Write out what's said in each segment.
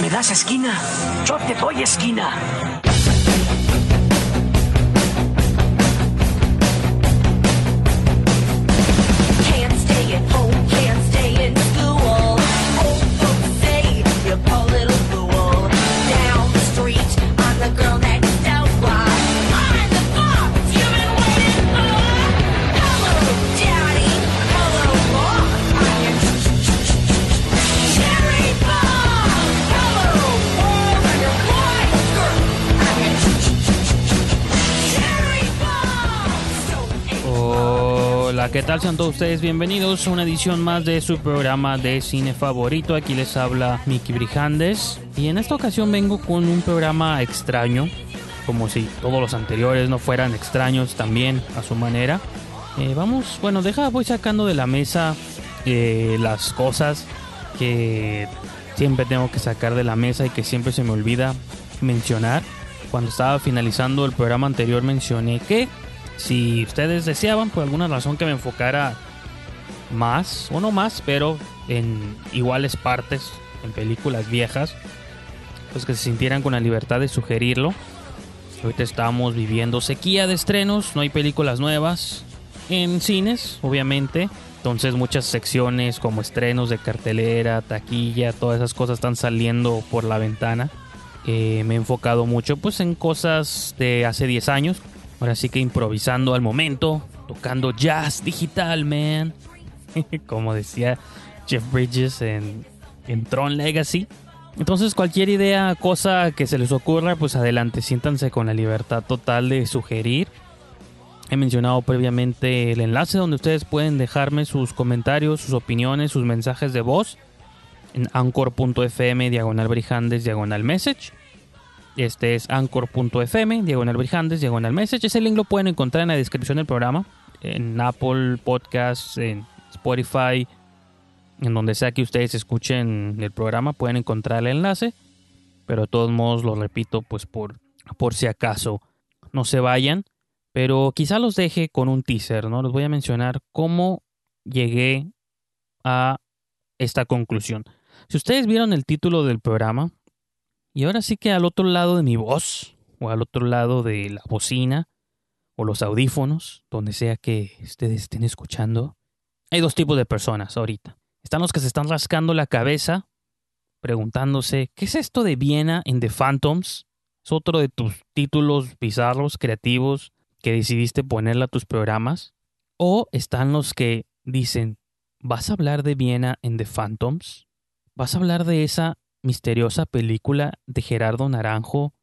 ¿Me das esquina? Yo te doy esquina. ¿Qué tal? Sean todos ustedes bienvenidos a una edición más de su programa de cine favorito. Aquí les habla Miki Brijandes. Y en esta ocasión vengo con un programa extraño, como si todos los anteriores no fueran extraños también a su manera. Eh, vamos, bueno, deja, voy sacando de la mesa eh, las cosas que siempre tengo que sacar de la mesa y que siempre se me olvida mencionar. Cuando estaba finalizando el programa anterior mencioné que si ustedes deseaban por alguna razón que me enfocara más, o no más, pero en iguales partes, en películas viejas, pues que se sintieran con la libertad de sugerirlo. Ahorita estamos viviendo sequía de estrenos, no hay películas nuevas en cines, obviamente. Entonces muchas secciones como estrenos de cartelera, taquilla, todas esas cosas están saliendo por la ventana. Eh, me he enfocado mucho pues en cosas de hace 10 años. Ahora sí que improvisando al momento, tocando jazz digital, man. como decía Jeff Bridges en, en Tron Legacy. Entonces cualquier idea, cosa que se les ocurra, pues adelante, siéntanse con la libertad total de sugerir. He mencionado previamente el enlace donde ustedes pueden dejarme sus comentarios, sus opiniones, sus mensajes de voz en anchor.fm diagonal brijandes diagonal message. Este es anchor.fm diagonal brijandes diagonal message. Ese link lo pueden encontrar en la descripción del programa, en Apple Podcasts, en Spotify, en donde sea que ustedes escuchen el programa, pueden encontrar el enlace. Pero de todos modos lo repito, pues por, por si acaso no se vayan. Pero quizá los deje con un teaser, ¿no? Les voy a mencionar cómo llegué a esta conclusión. Si ustedes vieron el título del programa, y ahora sí que al otro lado de mi voz, o al otro lado de la bocina, o los audífonos, donde sea que ustedes estén escuchando, hay dos tipos de personas ahorita. Están los que se están rascando la cabeza, preguntándose, ¿qué es esto de Viena en The Phantoms? Es otro de tus títulos bizarros, creativos, que decidiste ponerle a tus programas. O están los que dicen, ¿vas a hablar de Viena en The Phantoms? ¿Vas a hablar de esa misteriosa película de Gerardo Naranjo,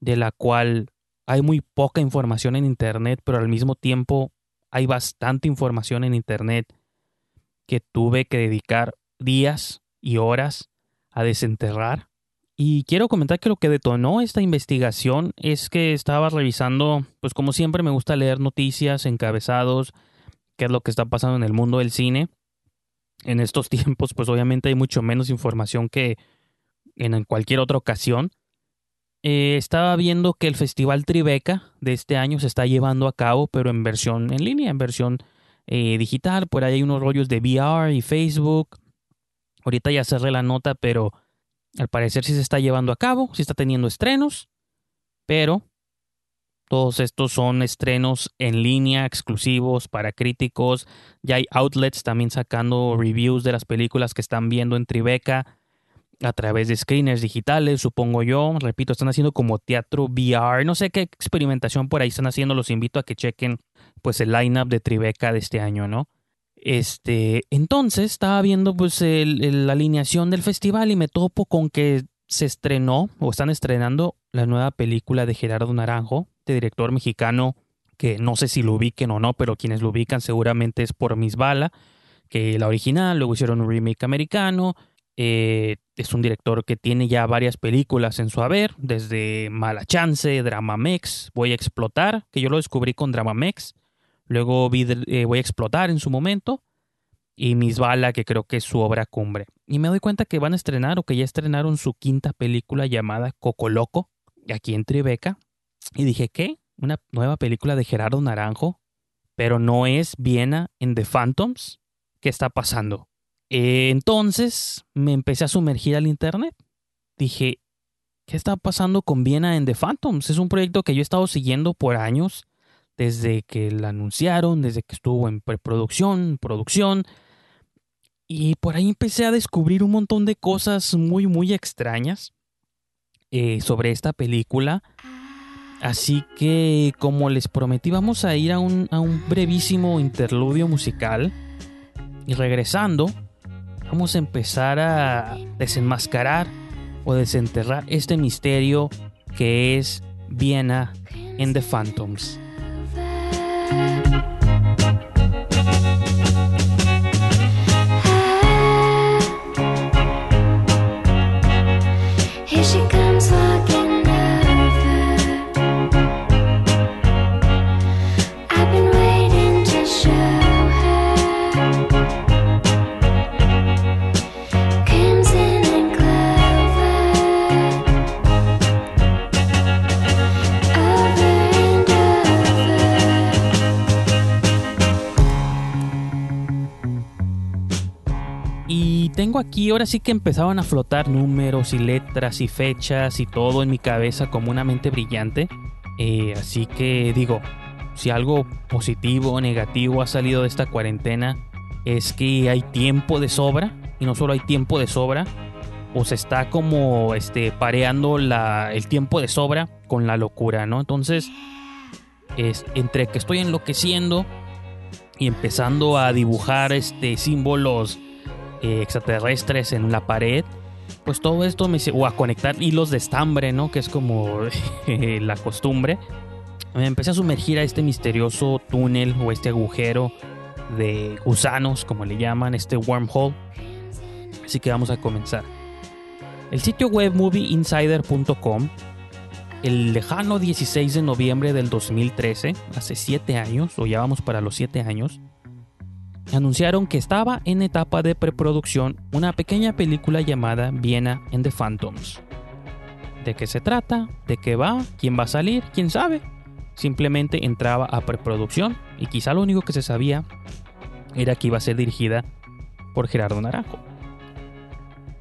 de la cual hay muy poca información en Internet, pero al mismo tiempo hay bastante información en Internet que tuve que dedicar días y horas a desenterrar. Y quiero comentar que lo que detonó esta investigación es que estaba revisando, pues como siempre me gusta leer noticias, encabezados, qué es lo que está pasando en el mundo del cine. En estos tiempos, pues obviamente hay mucho menos información que en cualquier otra ocasión. Eh, estaba viendo que el Festival Tribeca de este año se está llevando a cabo, pero en versión en línea, en versión eh, digital. Por ahí hay unos rollos de VR y Facebook. Ahorita ya cerré la nota, pero al parecer sí se está llevando a cabo, sí está teniendo estrenos, pero todos estos son estrenos en línea, exclusivos para críticos. Ya hay outlets también sacando reviews de las películas que están viendo en Tribeca a través de screeners digitales, supongo yo. Repito, están haciendo como teatro VR. No sé qué experimentación por ahí están haciendo. Los invito a que chequen pues el lineup de Tribeca de este año, ¿no? Este, entonces estaba viendo pues la alineación del festival y me topo con que se estrenó o están estrenando la nueva película de Gerardo Naranjo, de director mexicano que no sé si lo ubiquen o no, pero quienes lo ubican seguramente es por Miss Bala, que la original, luego hicieron un remake americano. eh, es un director que tiene ya varias películas en su haber, desde Mala Chance, Drama Mex, Voy a Explotar, que yo lo descubrí con Drama Mex. Luego vi eh, Voy a Explotar en su momento. Y Miss Bala, que creo que es su obra cumbre. Y me doy cuenta que van a estrenar o que ya estrenaron su quinta película llamada Coco Loco, aquí en Tribeca. Y dije, ¿qué? ¿Una nueva película de Gerardo Naranjo? Pero no es Viena en The Phantoms. ¿Qué está pasando? Entonces me empecé a sumergir al internet. dije, ¿qué está pasando con Viena en The Phantoms? Es un proyecto que yo he estado siguiendo por años, desde que la anunciaron, desde que estuvo en preproducción, producción. Y por ahí empecé a descubrir un montón de cosas muy, muy extrañas eh, sobre esta película. Así que, como les prometí, vamos a ir a un, brevísimo interludio musical. Y regresando, vamos a empezar a desenmascarar o desenterrar este misterio que es Viena en The Phantoms. Aquí, ahora sí que empezaban a flotar números y letras y fechas y todo en mi cabeza como una mente brillante. Eh, así que digo, si algo positivo o negativo ha salido de esta cuarentena es que hay tiempo de sobra. Y no solo hay tiempo de sobra, o se está como este, pareando la, el tiempo de sobra con la locura, ¿no? Entonces, es, entre que estoy enloqueciendo y empezando a dibujar este, símbolos eh, extraterrestres en la pared, pues todo esto me o a conectar hilos de estambre, ¿no? Que es como la costumbre. Me empecé a sumergir a este misterioso túnel o este agujero de gusanos, como le llaman, este wormhole. Así que vamos a comenzar. El sitio web movieinsider.com, el lejano 16 de noviembre del 2013, hace 7 años, o ya vamos para los 7 años, anunciaron que estaba en etapa de preproducción una pequeña película llamada Viena and the Phantoms. ¿De qué se trata? ¿De qué va? ¿Quién va a salir? ¿Quién sabe? Simplemente entraba a preproducción y quizá lo único que se sabía era que iba a ser dirigida por Gerardo Naranjo.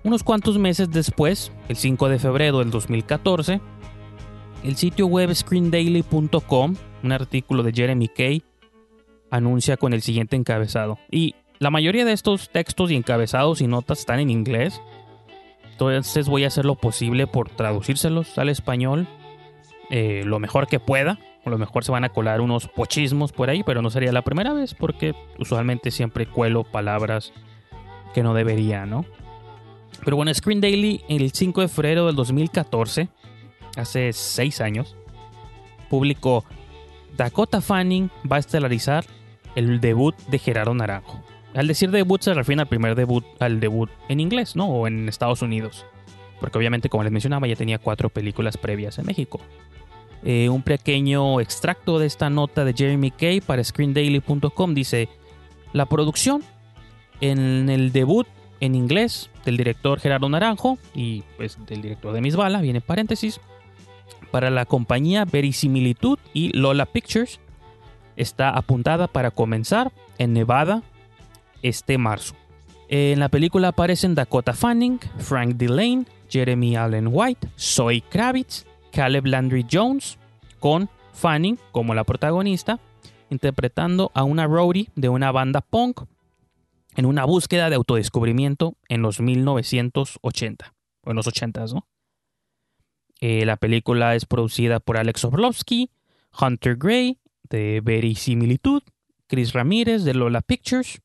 Unos cuantos meses después, el 5 de febrero del 2014, el sitio web screendaily.com, un artículo de Jeremy Kay, anuncia con el siguiente encabezado. Y la mayoría de estos textos y encabezados y notas están en inglés. Entonces voy a hacer lo posible por traducírselos al español eh, lo mejor que pueda. A lo mejor se van a colar unos pochismos por ahí, pero no sería la primera vez porque usualmente siempre cuelo palabras que no debería, ¿no? Pero bueno, Screen Daily el 5 de febrero del 2014, hace 6 años, publicó Dakota Fanning va a estelarizar el debut de Gerardo Naranjo. Al decir debut se refiere al primer debut, al debut en inglés, ¿no? O en Estados Unidos. Porque obviamente, como les mencionaba, ya tenía cuatro películas previas en México. Eh, un pequeño extracto de esta nota de Jeremy Kay para ScreenDaily.com dice: La producción en el debut en inglés del director Gerardo Naranjo y pues del director de Miss Bala, viene paréntesis, para la compañía Verisimilitud y Lola Pictures está apuntada para comenzar en Nevada este marzo. En la película aparecen Dakota Fanning, Frank Delane, Jeremy Allen White, Zoe Kravitz, Caleb Landry Jones, con Fanning como la protagonista, interpretando a una roadie de una banda punk en una búsqueda de autodescubrimiento en los 1980, o en los 80s, ¿no? Eh, la película es producida por Alex Orlovsky, Hunter Gray de Verisimilitud, Chris Ramírez de Lola Pictures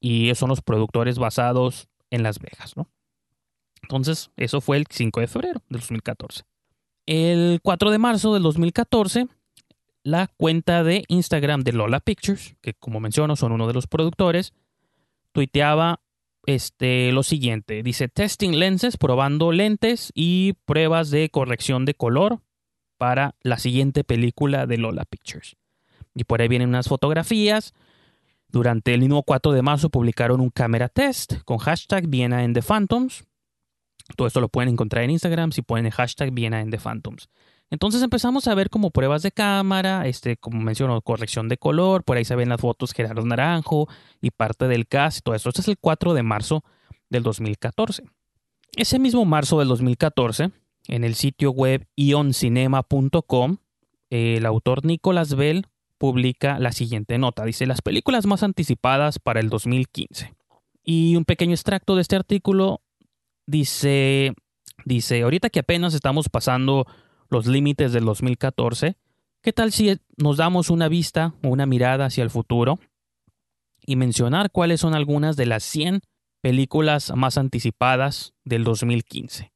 y son los productores basados en Las Vegas, ¿no? Entonces, eso fue el 5 de febrero del 2014. El 4 de marzo del 2014, la cuenta de Instagram de Lola Pictures, que como menciono son uno de los productores, tuiteaba este, lo siguiente. Dice, testing lenses, probando lentes y pruebas de corrección de color para la siguiente película de Lola Pictures. Y por ahí vienen unas fotografías. Durante el mismo 4 de marzo publicaron un camera test con hashtag Viena en the Phantoms. Todo esto lo pueden encontrar en Instagram si ponen el hashtag Viena en the Phantoms. Entonces empezamos a ver como pruebas de cámara, este, como menciono, corrección de color, por ahí se ven las fotos Gerardo Naranjo y parte del cast y todo eso. Este es el 4 de marzo del 2014. Ese mismo marzo del 2014, en el sitio web ioncinema.com, el autor Nicolas Bell publica la siguiente nota. Dice, las películas más anticipadas para el 2015. Y un pequeño extracto de este artículo dice, dice, ahorita que apenas estamos pasando los límites del 2014, ¿qué tal si nos damos una vista o una mirada hacia el futuro y mencionar cuáles son algunas de las 100 películas más anticipadas del 2015?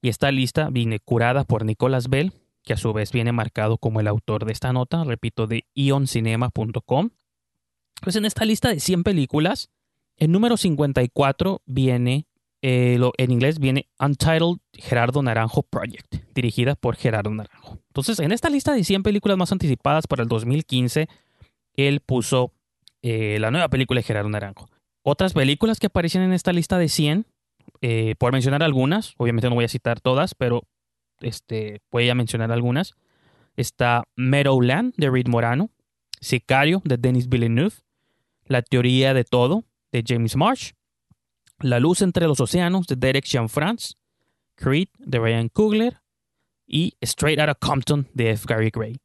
Y esta lista viene curada por Nicolas Bell, que a su vez viene marcado como el autor de esta nota, repito, de ioncinema.com. Pues en esta lista de 100 películas, el número 54 viene, eh, lo- en inglés viene Untitled Gerardo Naranjo Project, dirigida por Gerardo Naranjo. Entonces, en esta lista de 100 películas más anticipadas para el 2015, él puso eh, la nueva película de Gerardo Naranjo. Otras películas que aparecen en esta lista de 100, eh, por mencionar algunas, obviamente no voy a citar todas, pero este, voy a mencionar algunas. Está Meadowland de Reed Morano, Sicario de Denis Villeneuve, La teoría de todo de James Marsh, La luz entre los océanos de Derek Jean-France, Creed de Ryan Coogler y Straight Outta Compton de F. Gary Gray.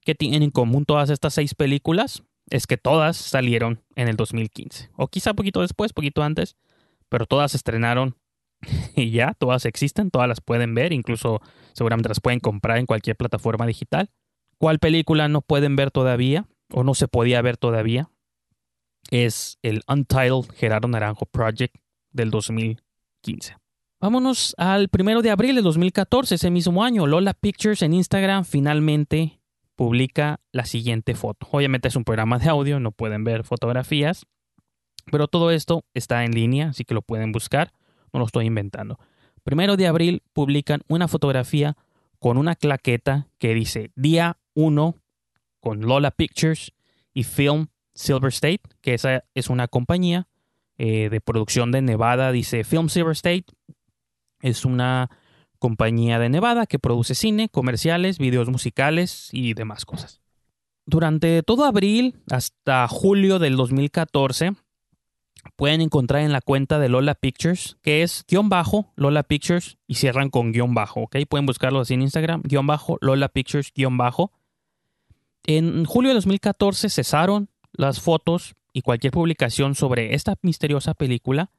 ¿Qué tienen en común todas estas seis películas? Es que todas salieron en el 2015, o quizá poquito después, poquito antes, pero todas estrenaron y ya, todas existen, todas las pueden ver, incluso seguramente las pueden comprar en cualquier plataforma digital. ¿Cuál película no pueden ver todavía o no se podía ver todavía? Es el Untitled Gerardo Naranjo Project del 2015. Vámonos al primero de abril de 2014, ese mismo año. Lola Pictures en Instagram finalmente publica la siguiente foto. Obviamente es un programa de audio, no pueden ver fotografías, pero todo esto está en línea, así que lo pueden buscar no lo estoy inventando. Primero de abril publican una fotografía con una claqueta que dice día 1 con Lola Pictures y Film Silver State, que esa es una compañía eh, de producción de Nevada. Dice Film Silver State es una compañía de Nevada que produce cine, comerciales, videos musicales y demás cosas. Durante todo abril hasta julio del 2014 pueden encontrar en la cuenta de Lola Pictures, que es guion bajo Lola Pictures y cierran con guion bajo, ¿ok? Pueden buscarlo así en Instagram, guion bajo Lola Pictures, guion bajo. En julio de 2014 cesaron las fotos y cualquier publicación sobre esta misteriosa película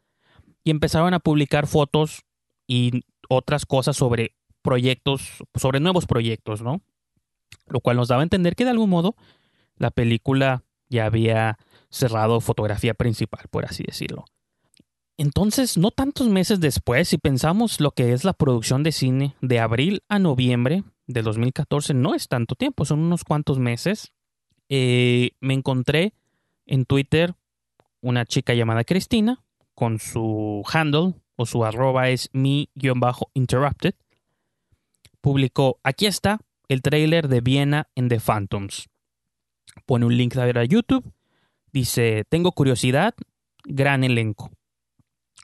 y empezaron a publicar fotos y otras cosas sobre proyectos, sobre nuevos proyectos, ¿no? Lo cual nos daba a entender que de algún modo la película ya había cerrado fotografía principal, por así decirlo. Entonces, no tantos meses después, si pensamos lo que es la producción de cine de abril a noviembre de 2014, no es tanto tiempo, son unos cuantos meses. Eh, me encontré en Twitter una chica llamada Cristina con su handle o su arroba es mi-interrupted. Publicó, aquí está el tráiler de Viena en The Phantoms. Pone un link a YouTube Dice, tengo curiosidad, gran elenco.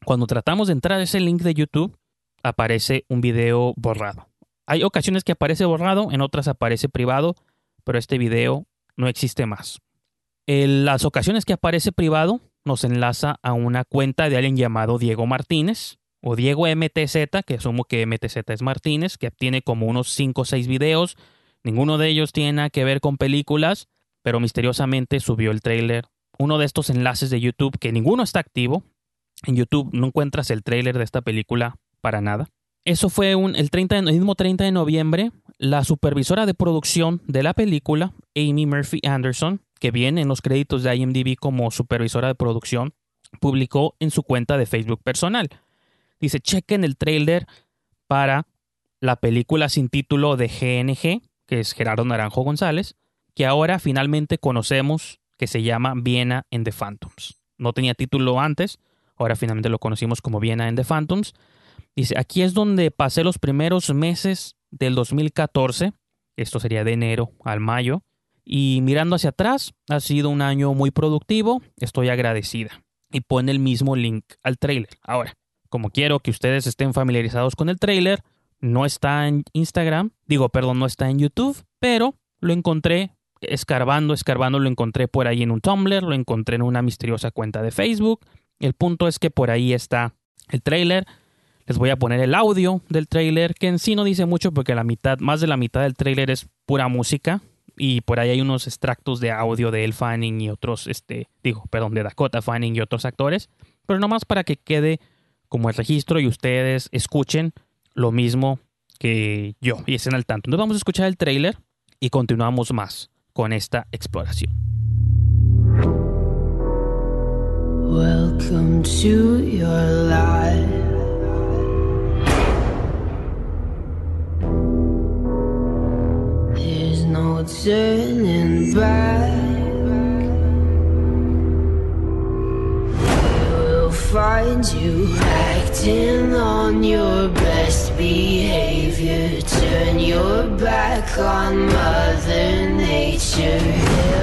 Cuando tratamos de entrar a ese link de YouTube, aparece un video borrado. Hay ocasiones que aparece borrado, en otras aparece privado, pero este video no existe más. En las ocasiones que aparece privado, nos enlaza a una cuenta de alguien llamado Diego Martínez, o Diego MTZ, que asumo que MTZ es Martínez, que tiene como unos 5 o 6 videos. Ninguno de ellos tiene que ver con películas, pero misteriosamente subió el tráiler uno de estos enlaces de YouTube que ninguno está activo. En YouTube no encuentras el tráiler de esta película para nada. Eso fue el, 30, el mismo 30 de noviembre. La supervisora de producción de la película, Amy Murphy Anderson, que viene en los créditos de IMDb como supervisora de producción, publicó en su cuenta de Facebook personal. Dice, chequen el tráiler para la película sin título de GNG, que es Gerardo Naranjo González, que ahora finalmente conocemos que se llama Viena en The Phantoms. No tenía título antes, ahora finalmente lo conocimos como Viena en The Phantoms. Dice, aquí es donde pasé los primeros meses del 2014, esto sería de enero al mayo, y mirando hacia atrás, ha sido un año muy productivo, estoy agradecida. Y pone el mismo link al trailer. Ahora, como quiero que ustedes estén familiarizados con el trailer, no está en Instagram, digo, perdón, no está en YouTube, pero lo encontré escarbando, escarbando, lo encontré por ahí en un Tumblr, lo encontré en una misteriosa cuenta de Facebook. El punto es que por ahí está el trailer. Les voy a poner el audio del tráiler, que en sí no dice mucho porque la mitad, más de la mitad del tráiler es pura música. Y por ahí hay unos extractos de audio de Elle Fanning y otros, este, digo, perdón, de Dakota Fanning y otros actores. Pero nomás para que quede como el registro y ustedes escuchen lo mismo que yo y estén al tanto. Entonces vamos a escuchar el tráiler y continuamos más con esta exploración. Welcome to your life. No turning back. Find you acting on your best behavior. Turn your back on Mother Nature.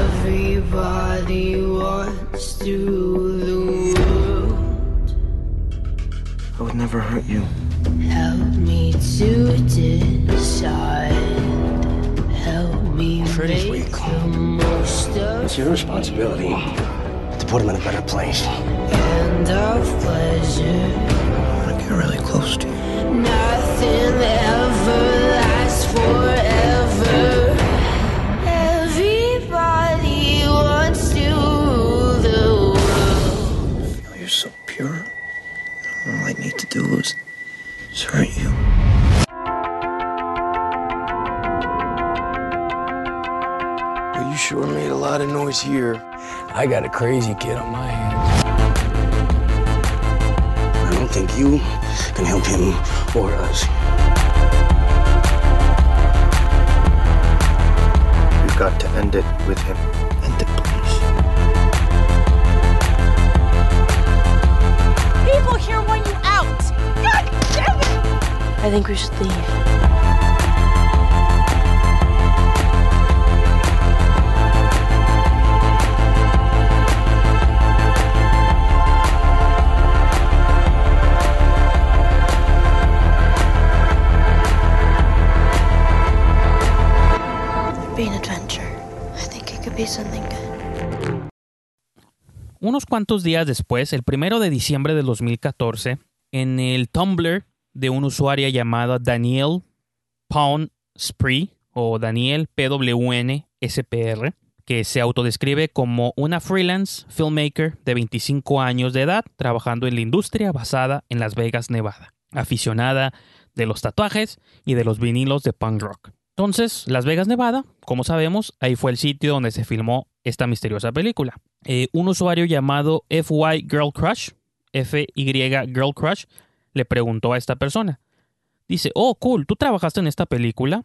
Everybody wants to the world. I would never hurt you. Help me to decide. Help me Freddy's weak. the most of It's your responsibility to put him in a better place. and of pleasure. I want to get really close to you. Nothing ever lasts forever. Everybody wants to rule the world. Oh, you're so pure. All I need to do is, is hurt you. Well, you sure made a lot of noise here. I got a crazy kid on my hands. I don't think you can help him or us. You've got to end it with him. End it, please. People here want you out! God damn it! I think we should leave. Unos cuantos días después, el primero de diciembre del 2014, en el Tumblr de una usuaria llamada Daniel Pound Spree o Daniel PWN SPR, que se autodescribe como una freelance filmmaker de 25 años de edad trabajando en la industria basada en Las Vegas, Nevada, aficionada de los tatuajes y de los vinilos de punk rock. Entonces, Las Vegas, Nevada, como sabemos, ahí fue el sitio donde se filmó esta misteriosa película. Eh, un usuario llamado FY Girl Crush, FY Girl Crush, le preguntó a esta persona. Dice, oh, cool, ¿tú trabajaste en esta película?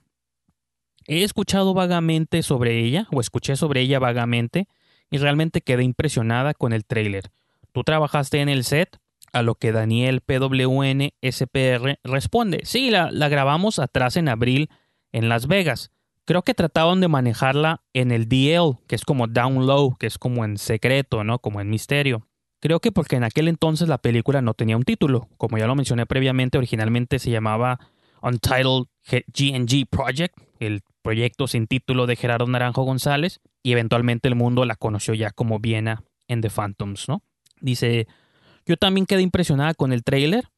He escuchado vagamente sobre ella, o escuché sobre ella vagamente, y realmente quedé impresionada con el tráiler. ¿Tú trabajaste en el set? A lo que Daniel PWN SPR responde, sí, la, la grabamos atrás en abril en Las Vegas. Creo que trataban de manejarla en el DL, que es como down low, que es como en secreto, ¿no? Como en misterio. Creo que porque en aquel entonces la película no tenía un título. Como ya lo mencioné previamente, originalmente se llamaba Untitled GNG Project, el proyecto sin título de Gerardo Naranjo González, y eventualmente el mundo la conoció ya como Viena en The Phantoms, ¿no? Dice, yo también quedé impresionada con el tráiler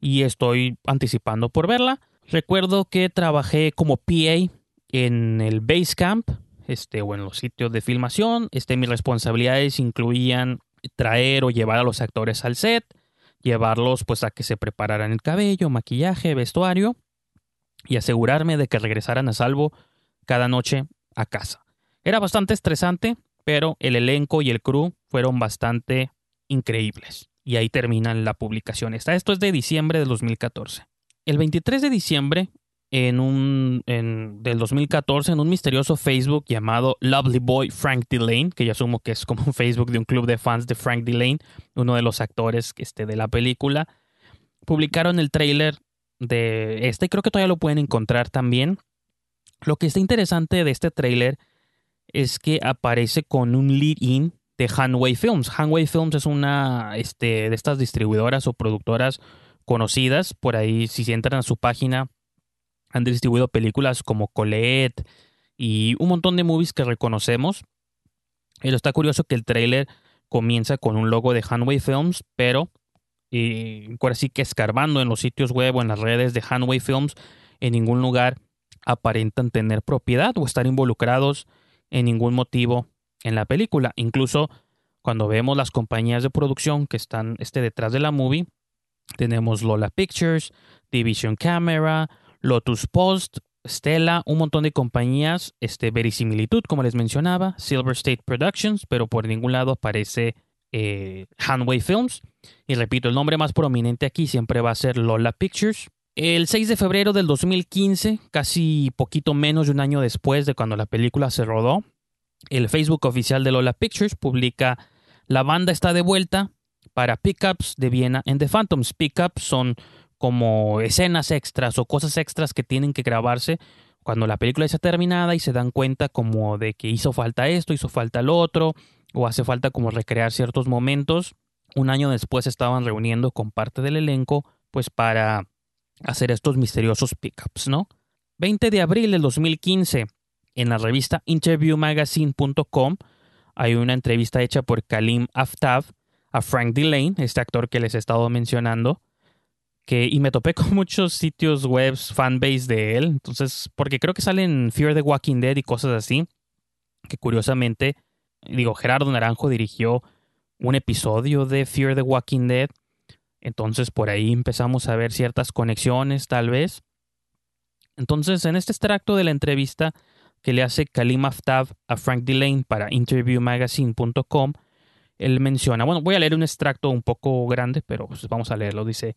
y estoy anticipando por verla. Recuerdo que trabajé como PA en el Basecamp, este, o en los sitios de filmación. Este, mis responsabilidades incluían traer o llevar a los actores al set, llevarlos pues a que se prepararan el cabello, maquillaje, vestuario y asegurarme de que regresaran a salvo cada noche a casa. Era bastante estresante, pero el elenco y el crew fueron bastante increíbles. Y ahí terminan la publicación. Esta, esto es de diciembre del 2014. El 23 de diciembre en un, en, del 2014 en un misterioso Facebook llamado Lovely Boy Frank Delane, que yo asumo que es como un Facebook de un club de fans de Frank Delane, uno de los actores este, de la película, publicaron el tráiler de este, creo que todavía lo pueden encontrar también. Lo que está interesante de este tráiler es que aparece con un lead-in de Hanway Films. Hanway Films es una este, de estas distribuidoras o productoras conocidas. Por ahí, si entran a su página, han distribuido películas como Colette y un montón de movies que reconocemos. Pero está curioso que el tráiler comienza con un logo de Hanway Films, pero y ahora sí que escarbando en los sitios web o en las redes de Hanway Films, en ningún lugar aparentan tener propiedad o estar involucrados en ningún motivo en la película. Incluso cuando vemos las compañías de producción que están este, detrás de la movie, tenemos Lola Pictures, Division Camera, Lotus Post, Stella, un montón de compañías, este, Verisimilitud, como les mencionaba, Silver State Productions, pero por ningún lado aparece eh, Hanway Films. Y repito, el nombre más prominente aquí siempre va a ser Lola Pictures. El 6 de febrero del 2015, casi poquito menos de un año después de cuando la película se rodó, el Facebook oficial de Lola Pictures publica La banda está de vuelta para Pickups de Viena en The Phantoms. Pickups son como escenas extras o cosas extras que tienen que grabarse cuando la película está terminada y se dan cuenta como de que hizo falta esto, hizo falta lo otro, o hace falta como recrear ciertos momentos. Un año después estaban reuniendo con parte del elenco pues para hacer estos misteriosos pickups, ¿no? 20 de abril del 2015, en la revista interviewmagazine.com hay una entrevista hecha por Kalim Aftab a Frank Delane, este actor que les he estado mencionando, que, y me topé con muchos sitios web fanbase de él, entonces, porque creo que salen Fear the Walking Dead y cosas así, que curiosamente, digo, Gerardo Naranjo dirigió un episodio de Fear the Walking Dead, entonces por ahí empezamos a ver ciertas conexiones tal vez. Entonces, en este extracto de la entrevista que le hace Kalim Aftab a Frank Delane para interviewmagazine.com, él menciona, bueno, voy a leer un extracto un poco grande, pero pues vamos a leerlo. Dice,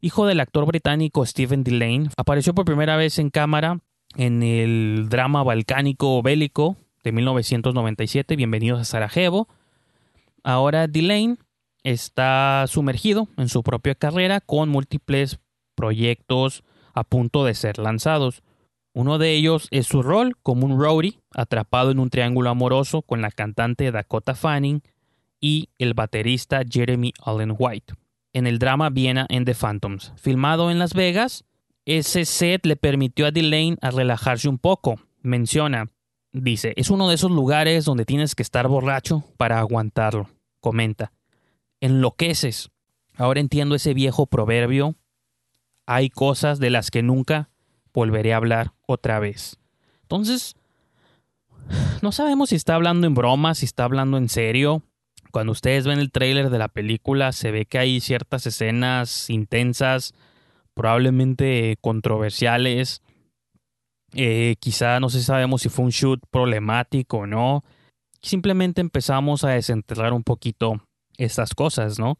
hijo del actor británico Stephen Delane, apareció por primera vez en cámara en el drama balcánico bélico de 1997, Bienvenidos a Sarajevo. Ahora Delane está sumergido en su propia carrera con múltiples proyectos a punto de ser lanzados. Uno de ellos es su rol como un roadie atrapado en un triángulo amoroso con la cantante Dakota Fanning y el baterista Jeremy Allen White. En el drama Viena en The Phantoms, filmado en Las Vegas, ese set le permitió a Delane a relajarse un poco. Menciona, dice, es uno de esos lugares donde tienes que estar borracho para aguantarlo. Comenta, enloqueces. Ahora entiendo ese viejo proverbio. Hay cosas de las que nunca volveré a hablar otra vez. Entonces, no sabemos si está hablando en broma, si está hablando en serio. Cuando ustedes ven el tráiler de la película, se ve que hay ciertas escenas intensas, probablemente controversiales. Eh, quizá no sé sabemos si fue un shoot problemático o no. Simplemente empezamos a desenterrar un poquito estas cosas, ¿no?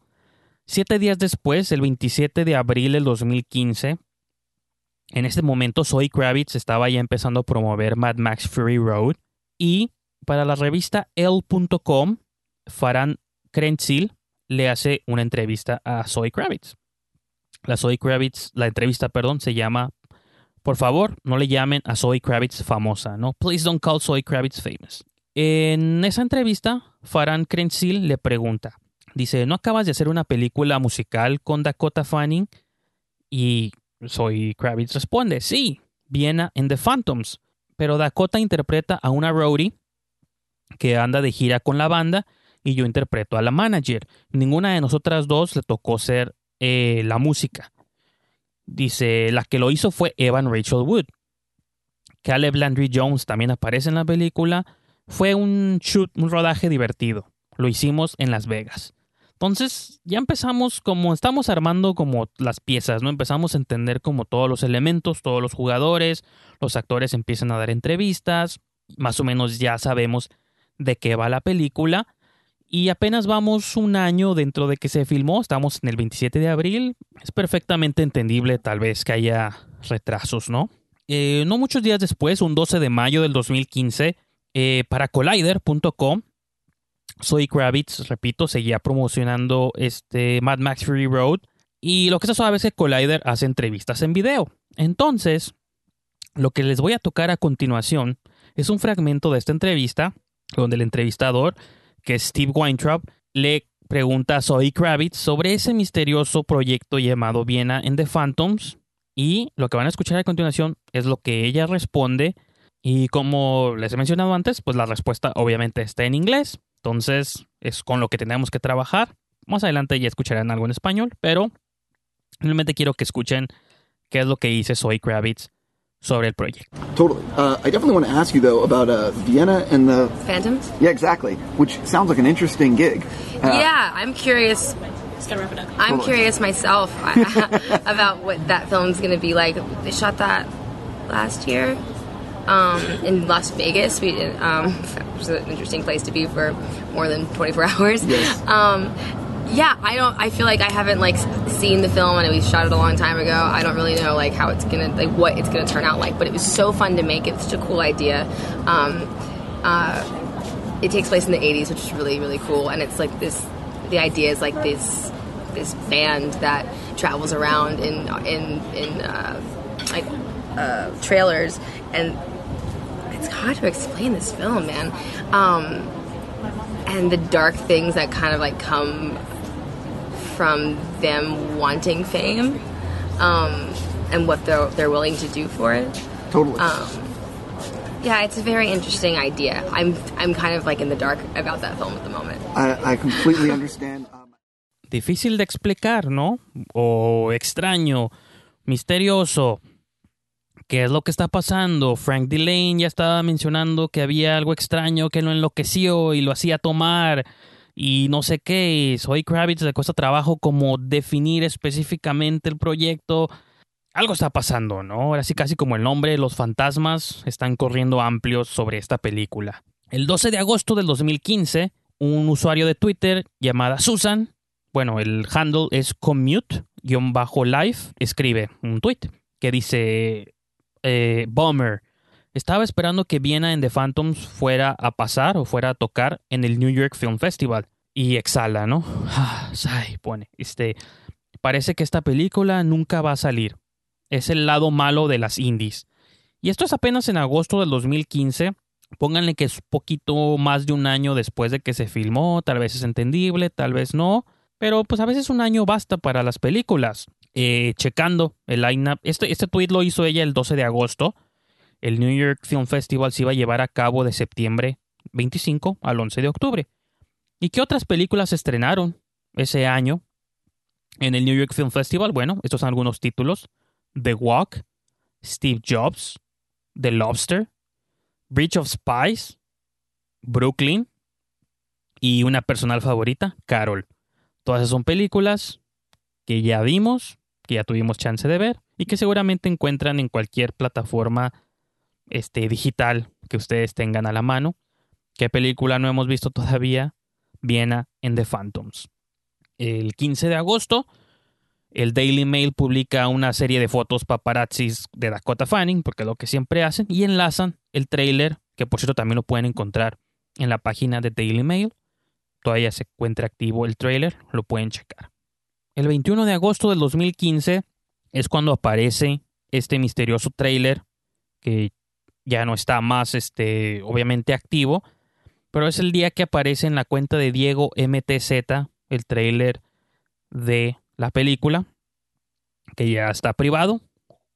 Siete días después, el 27 de abril del 2015, en este momento Zoe Kravitz estaba ya empezando a promover Mad Max Fury Road y para la revista L.com, Farhan Krentzil le hace una entrevista a Zoe Kravitz. La Zoe Kravitz, la entrevista, perdón, se llama Por favor, no le llamen a Zoe Kravitz famosa, ¿no? Please don't call Zoe Kravitz famous. En esa entrevista, Farhan Krentzil le pregunta, dice, ¿no acabas de hacer una película musical con Dakota Fanning? Y Zoe Kravitz responde, sí, Viena en The Phantoms. Pero Dakota interpreta a una roadie que anda de gira con la banda y yo interpreto a la manager. Ninguna de nosotras dos le tocó ser eh, la música. Dice, la que lo hizo fue Evan Rachel Wood. Caleb Landry Jones también aparece en la película. Fue un shoot, un rodaje divertido. Lo hicimos en Las Vegas. Entonces ya empezamos como estamos armando como las piezas, ¿no? Empezamos a entender como todos los elementos, todos los jugadores, los actores empiezan a dar entrevistas, más o menos ya sabemos de qué va la película y apenas vamos un año dentro de que se filmó, estamos en el 27 de abril, es perfectamente entendible tal vez que haya retrasos, ¿no? Eh, no muchos días después, un 12 de mayo del 2015, eh, para collider.com, Zoe Kravitz, repito, seguía promocionando este Mad Max Fury Road. Y lo que se sabe es que Collider hace entrevistas en video. Entonces, lo que les voy a tocar a continuación es un fragmento de esta entrevista donde el entrevistador, que Steve Weintraub, le pregunta a Zoe Kravitz sobre ese misterioso proyecto llamado Viena en The Phantoms. Y lo que van a escuchar a continuación es lo que ella responde. Y como les he mencionado antes, pues la respuesta obviamente está en inglés. Entonces, es con lo que tenemos que trabajar. Más adelante ya escucharán algo en español, pero realmente quiero que escuchen qué es lo que dice Zoe Kravitz sobre el proyecto. Totally. Uh, I definitely want to ask you though about uh, Vienna and the Phantoms? yeah, exactly. Which sounds like an interesting gig. Uh, yeah, I'm curious. Wrap it up. I'm Totally. curious myself about what that film's going to be like. They shot that last year um, in Las Vegas. We um, which is an interesting place to be for more than 24 hours. Yes. Um, yeah, I don't. I feel like I haven't like seen the film, and we shot it a long time ago. I don't really know like how it's gonna like what it's gonna turn out like. But it was so fun to make. It's such a cool idea. Um, uh, it takes place in the 80s, which is really really cool. And it's like this. The idea is like this this band that travels around in in in uh, like uh, trailers, and it's hard to explain this film, man. Um, and the dark things that kind of like come from them wanting fame, um, and what they're they're willing to do for it. Totally. Um, yeah, it's a very interesting idea. I'm I'm kind of like in the dark about that film at the moment. I, I completely understand. Um, Difícil de explicar, ¿no? O extraño, misterioso. ¿Qué es lo que está pasando? Frank Delane ya estaba mencionando que había algo extraño que lo enloqueció y lo hacía tomar y no sé qué. Soy Kravitz le cuesta trabajo como definir específicamente el proyecto. Algo está pasando, ¿no? Ahora sí, casi como el nombre, los fantasmas están corriendo amplios sobre esta película. El 12 de agosto del 2015, un usuario de Twitter llamada Susan, bueno, el handle es commute-life, escribe un tweet que dice, eh, Bummer, estaba esperando que Viena en The Phantoms fuera a pasar o fuera a tocar en el New York Film Festival. Y exhala, ¿no? Ay, pone, este, parece que esta película nunca va a salir. Es el lado malo de las indies. Y esto es apenas en agosto del 2015. Pónganle que es poquito más de un año después de que se filmó. Tal vez es entendible, tal vez no. Pero pues a veces un año basta para las películas. Eh, checando el lineup. Este, este tweet lo hizo ella el 12 de agosto. El New York Film Festival se iba a llevar a cabo de septiembre 25 al 11 de octubre. ¿Y qué otras películas se estrenaron ese año en el New York Film Festival? Bueno, estos son algunos títulos. The Walk, Steve Jobs, The Lobster, Bridge of Spies, Brooklyn y una personal favorita, Carol. Todas esas son películas que ya vimos, que ya tuvimos chance de ver y que seguramente encuentran en cualquier plataforma este, digital que ustedes tengan a la mano. ¿Qué película no hemos visto todavía? Viena en The Phantoms. El 15 de agosto, el Daily Mail publica una serie de fotos paparazzis de Dakota Fanning, porque es lo que siempre hacen, y enlazan el trailer, que por cierto también lo pueden encontrar en la página de Daily Mail. Todavía se encuentra activo el trailer, lo pueden checar. El 21 de agosto del 2015 es cuando aparece este misterioso trailer que ya no está más, este, obviamente activo, pero es el día que aparece en la cuenta de Diego MTZ el trailer de la película, que ya está privado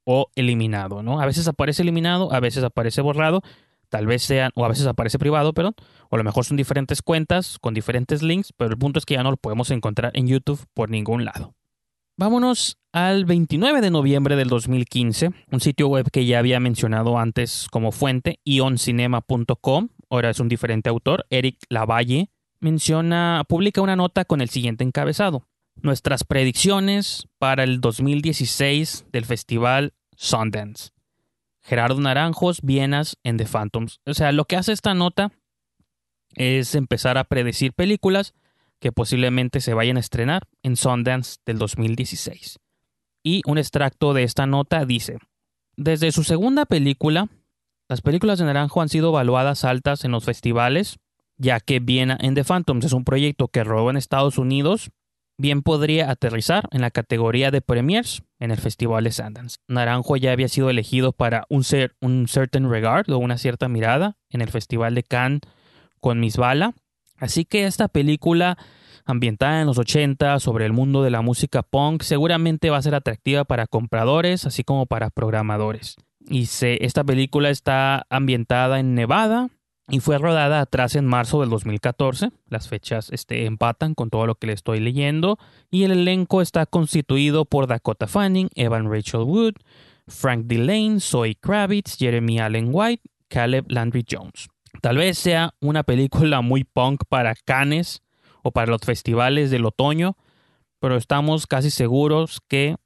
o eliminado, ¿no? A veces aparece eliminado, a veces aparece borrado, tal vez sean, o a veces aparece privado, perdón, o a lo mejor son diferentes cuentas con diferentes links, pero el punto es que ya no lo podemos encontrar en YouTube por ningún lado. Vámonos al 29 de noviembre del 2015, un sitio web que ya había mencionado antes como fuente, ioncinema.com, ahora es un diferente autor, Eric Lavalle, menciona, publica una nota con el siguiente encabezado. Nuestras predicciones para el 2016 del festival Sundance. Gerardo Naranjos, Vienas en The Phantoms. O sea, lo que hace esta nota es empezar a predecir películas que posiblemente se vayan a estrenar en Sundance del 2016. Y un extracto de esta nota dice, desde su segunda película, las películas de Naranjo han sido evaluadas altas en los festivales, ya que Viena en The Phantoms es un proyecto que rodó en Estados Unidos, bien podría aterrizar en la categoría de premiers en el Festival de Sundance. Naranjo ya había sido elegido para un, un certain regard o una cierta mirada en el Festival de Cannes con Miss Bala, así que esta película ambientada en los 80 sobre el mundo de la música punk seguramente va a ser atractiva para compradores así como para programadores. Y se, esta película está ambientada en Nevada y fue rodada atrás en marzo del 2014. Las fechas este, empatan con todo lo que le estoy leyendo y el elenco está constituido por Dakota Fanning, Evan Rachel Wood, Frank Delane, Zoe Kravitz, Jeremy Allen White, Caleb Landry Jones. Tal vez sea una película muy punk para Cannes o para los festivales del otoño, pero estamos casi seguros que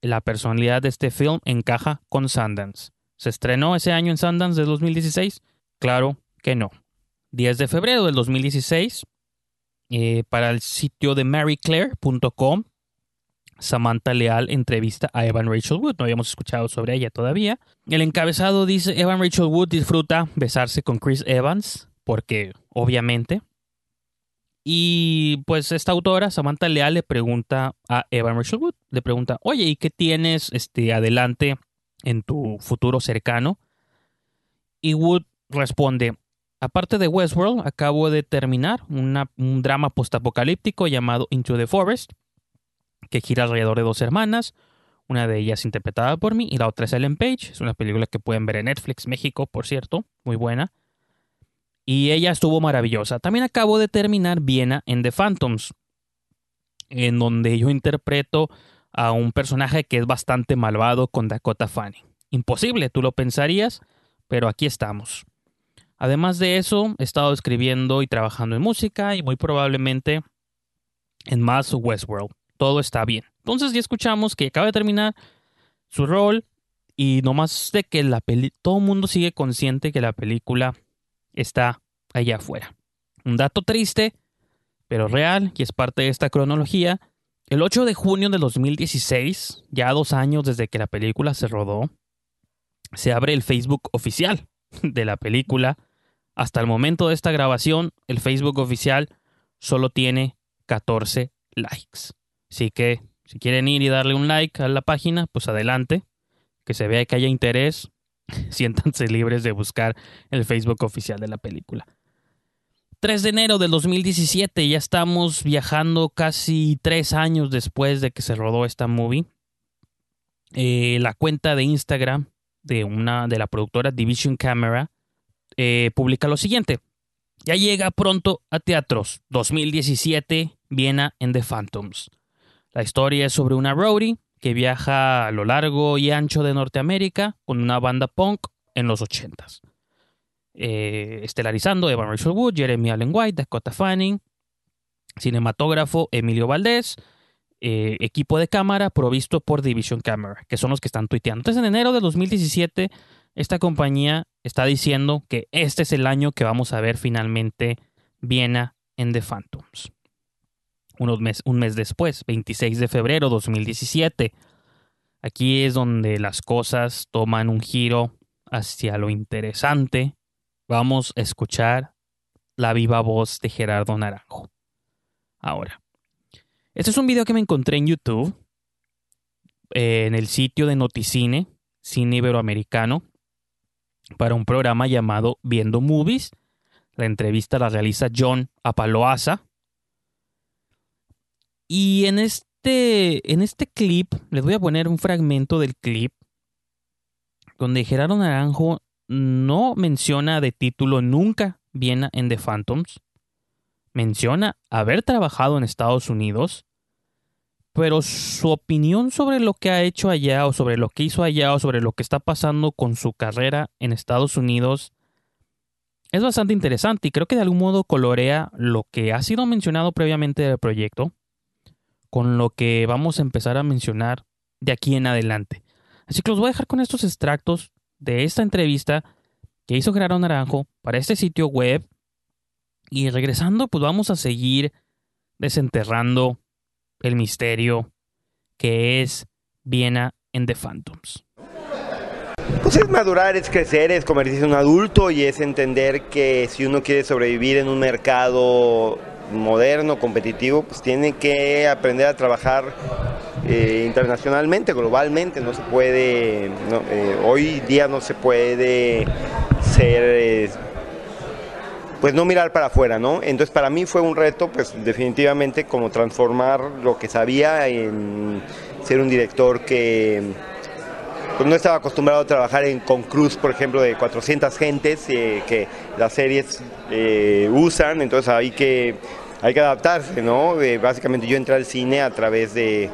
la personalidad de este film encaja con Sundance. ¿Se estrenó ese año en Sundance de 2016? Claro que no. 10 de febrero del 2016, eh, para el sitio de maryclaire.com, Samantha Leal entrevista a Evan Rachel Wood. No habíamos escuchado sobre ella todavía. El encabezado dice, Evan Rachel Wood disfruta besarse con Chris Evans, porque obviamente. Y pues esta autora, Samantha Leal, le pregunta a Evan Rachel Wood, le pregunta, oye, ¿y qué tienes este, adelante en tu futuro cercano? Y Wood responde, aparte de Westworld, acabo de terminar una- un drama postapocalíptico llamado Into the Forest, que gira alrededor de dos hermanas, una de ellas interpretada por mí y la otra es Ellen Page. Es una película que pueden ver en Netflix, México, por cierto, muy buena. Y ella estuvo maravillosa. También acabo de terminar Viena en The Phantoms, en donde yo interpreto a un personaje que es bastante malvado con Dakota Fanning. Imposible, tú lo pensarías, pero aquí estamos. Además de eso, he estado escribiendo y trabajando en música y muy probablemente en más Westworld. Todo está bien. Entonces ya escuchamos que acaba de terminar su rol y no más de que la peli todo el mundo sigue consciente que la película está allá afuera. Un dato triste, pero real, y es parte de esta cronología. El 8 de junio de 2016, ya dos años desde que la película se rodó, se abre el Facebook oficial de la película. Hasta el momento de esta grabación, el Facebook oficial solo tiene 14 likes. Así que si quieren ir y darle un like a la página, pues adelante. Que se vea que haya interés. Siéntanse libres de buscar el Facebook oficial de la película. 3 de enero del 2017, ya estamos viajando casi tres años después de que se rodó esta movie. Eh, la cuenta de Instagram de una de la productora Division Camera eh, publica lo siguiente. Ya llega pronto a teatros. 2017, Viena en The Phantoms. La historia es sobre una roadie que viaja a lo largo y ancho de Norteamérica con una banda punk en los 80s. Eh, estelarizando Evan Rachel Wood, Jeremy Allen White, Dakota Fanning, cinematógrafo Emilio Valdés, eh, equipo de cámara provisto por Division Camera, que son los que están tuiteando. Entonces, en enero de 2017, esta compañía está diciendo que este es el año que vamos a ver finalmente Viena en The Phantoms. Un mes después, 26 de febrero de 2017. Aquí es donde las cosas toman un giro hacia lo interesante. Vamos a escuchar la viva voz de Gerardo Naranjo. Ahora, este es un video que me encontré en YouTube, eh, en el sitio de Noticine, Cine Iberoamericano, para un programa llamado Viendo Movies. La entrevista la realiza John Apaloaza. Y en este, en este clip, les voy a poner un fragmento del clip donde Gerardo Naranjo no menciona de título nunca Viena en The Phantoms. Menciona haber trabajado en Estados Unidos, pero su opinión sobre lo que ha hecho allá o sobre lo que hizo allá o sobre lo que está pasando con su carrera en Estados Unidos es bastante interesante y creo que de algún modo colorea lo que ha sido mencionado previamente del proyecto con lo que vamos a empezar a mencionar de aquí en adelante. Así que los voy a dejar con estos extractos de esta entrevista que hizo Gerardo Naranjo para este sitio web. Y regresando, pues vamos a seguir desenterrando el misterio que es Viena en The Phantoms. Pues es madurar, es crecer, es convertirse en un adulto y es entender que si uno quiere sobrevivir en un mercado moderno, competitivo, pues tiene que aprender a trabajar eh, internacionalmente, globalmente. No se puede, no, eh, hoy día no se puede ser, eh, pues no mirar para afuera, ¿no? Entonces para mí fue un reto, pues definitivamente como transformar lo que sabía en ser un director que pues no estaba acostumbrado a trabajar en, con crews, por ejemplo, de 400 gentes que las series eh, usan, entonces hay que, hay que adaptarse, ¿no? Básicamente yo entré al cine a través de,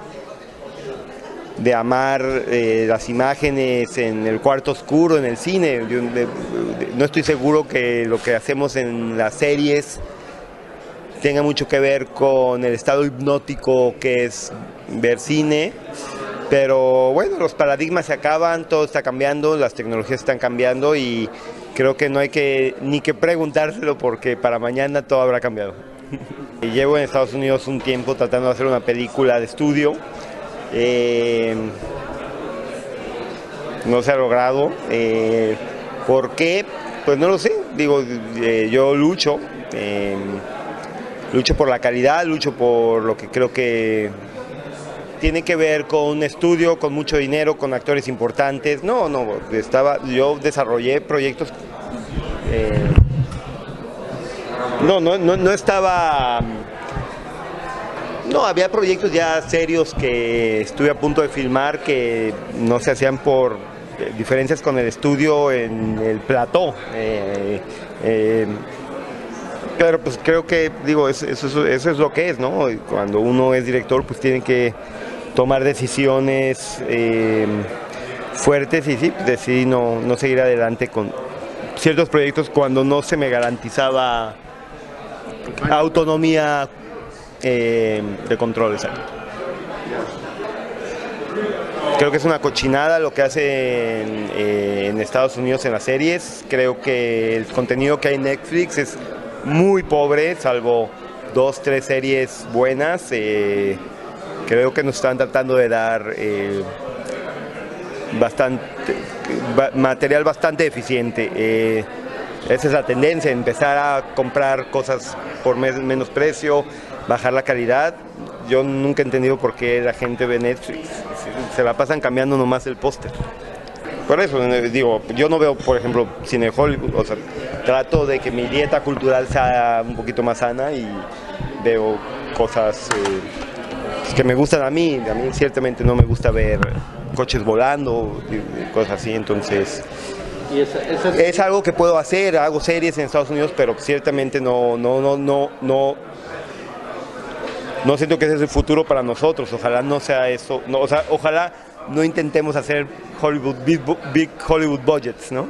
de amar eh, las imágenes en el cuarto oscuro, en el cine. No estoy seguro que lo que hacemos en las series tenga mucho que ver con el estado hipnótico que es ver cine. Pero bueno, los paradigmas se acaban, todo está cambiando, las tecnologías están cambiando y creo que no hay que ni que preguntárselo porque para mañana todo habrá cambiado. Llevo en Estados Unidos un tiempo tratando de hacer una película de estudio. Eh, no se ha logrado. Eh, ¿Por qué? Pues no lo sé. Digo, eh, yo lucho. eh, lucho por la calidad, lucho por lo que creo que tiene que ver con un estudio, con mucho dinero, con actores importantes. No, no, estaba, yo desarrollé proyectos. eh, no, no, no, no estaba. No, había proyectos ya serios que estuve a punto de filmar que no se hacían por eh, diferencias con el estudio en el plató. Eh, pero pues creo que, digo, es- eso, eso- eso es lo que es, ¿no? Cuando uno es director, pues tiene que tomar decisiones eh, fuertes y sí, decidí no, no seguir adelante con ciertos proyectos cuando no se me garantizaba autonomía eh, de control. Creo que es una cochinada lo que hacen eh, en Estados Unidos en las series. Creo que el contenido que hay en Netflix es muy pobre, salvo dos, tres series buenas. eh, creo que nos están tratando de dar eh, bastante ba- material bastante eficiente. Eh, esa es la tendencia, empezar a comprar cosas por menos precio, bajar la calidad. Yo nunca he entendido por qué la gente ve Netflix. Se, la pasan cambiando nomás el póster. Por eso, eh, digo, yo no veo, por ejemplo, cine Hollywood. Trato de que mi dieta cultural sea un poquito más sana y veo cosas que me gustan a mí. A mí ciertamente no me gusta ver coches volando cosas así, entonces... Es algo que puedo hacer, hago series en Estados Unidos, pero ciertamente no, no, no, no, no, no siento que ese es el futuro para nosotros. Ojalá no sea eso, no, o sea, ojalá no intentemos hacer Hollywood big, big Hollywood budgets, ¿no?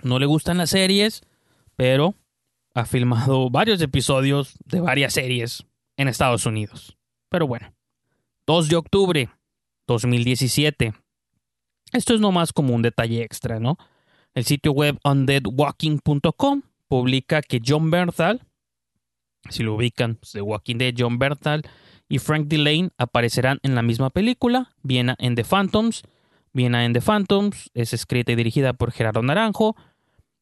No le gustan las series, pero ha filmado varios episodios de varias series en Estados Unidos. Pero bueno, 2 de octubre 2017. Esto es nomás como un detalle extra, ¿no? El sitio web undeadwalking.com publica que John Bernthal, si lo ubican, pues, de Walking Dead, John Bernthal y Frank Delane aparecerán en la misma película, Viena en The Phantoms. Viena en The Phantoms es escrita y dirigida por Gerardo Naranjo.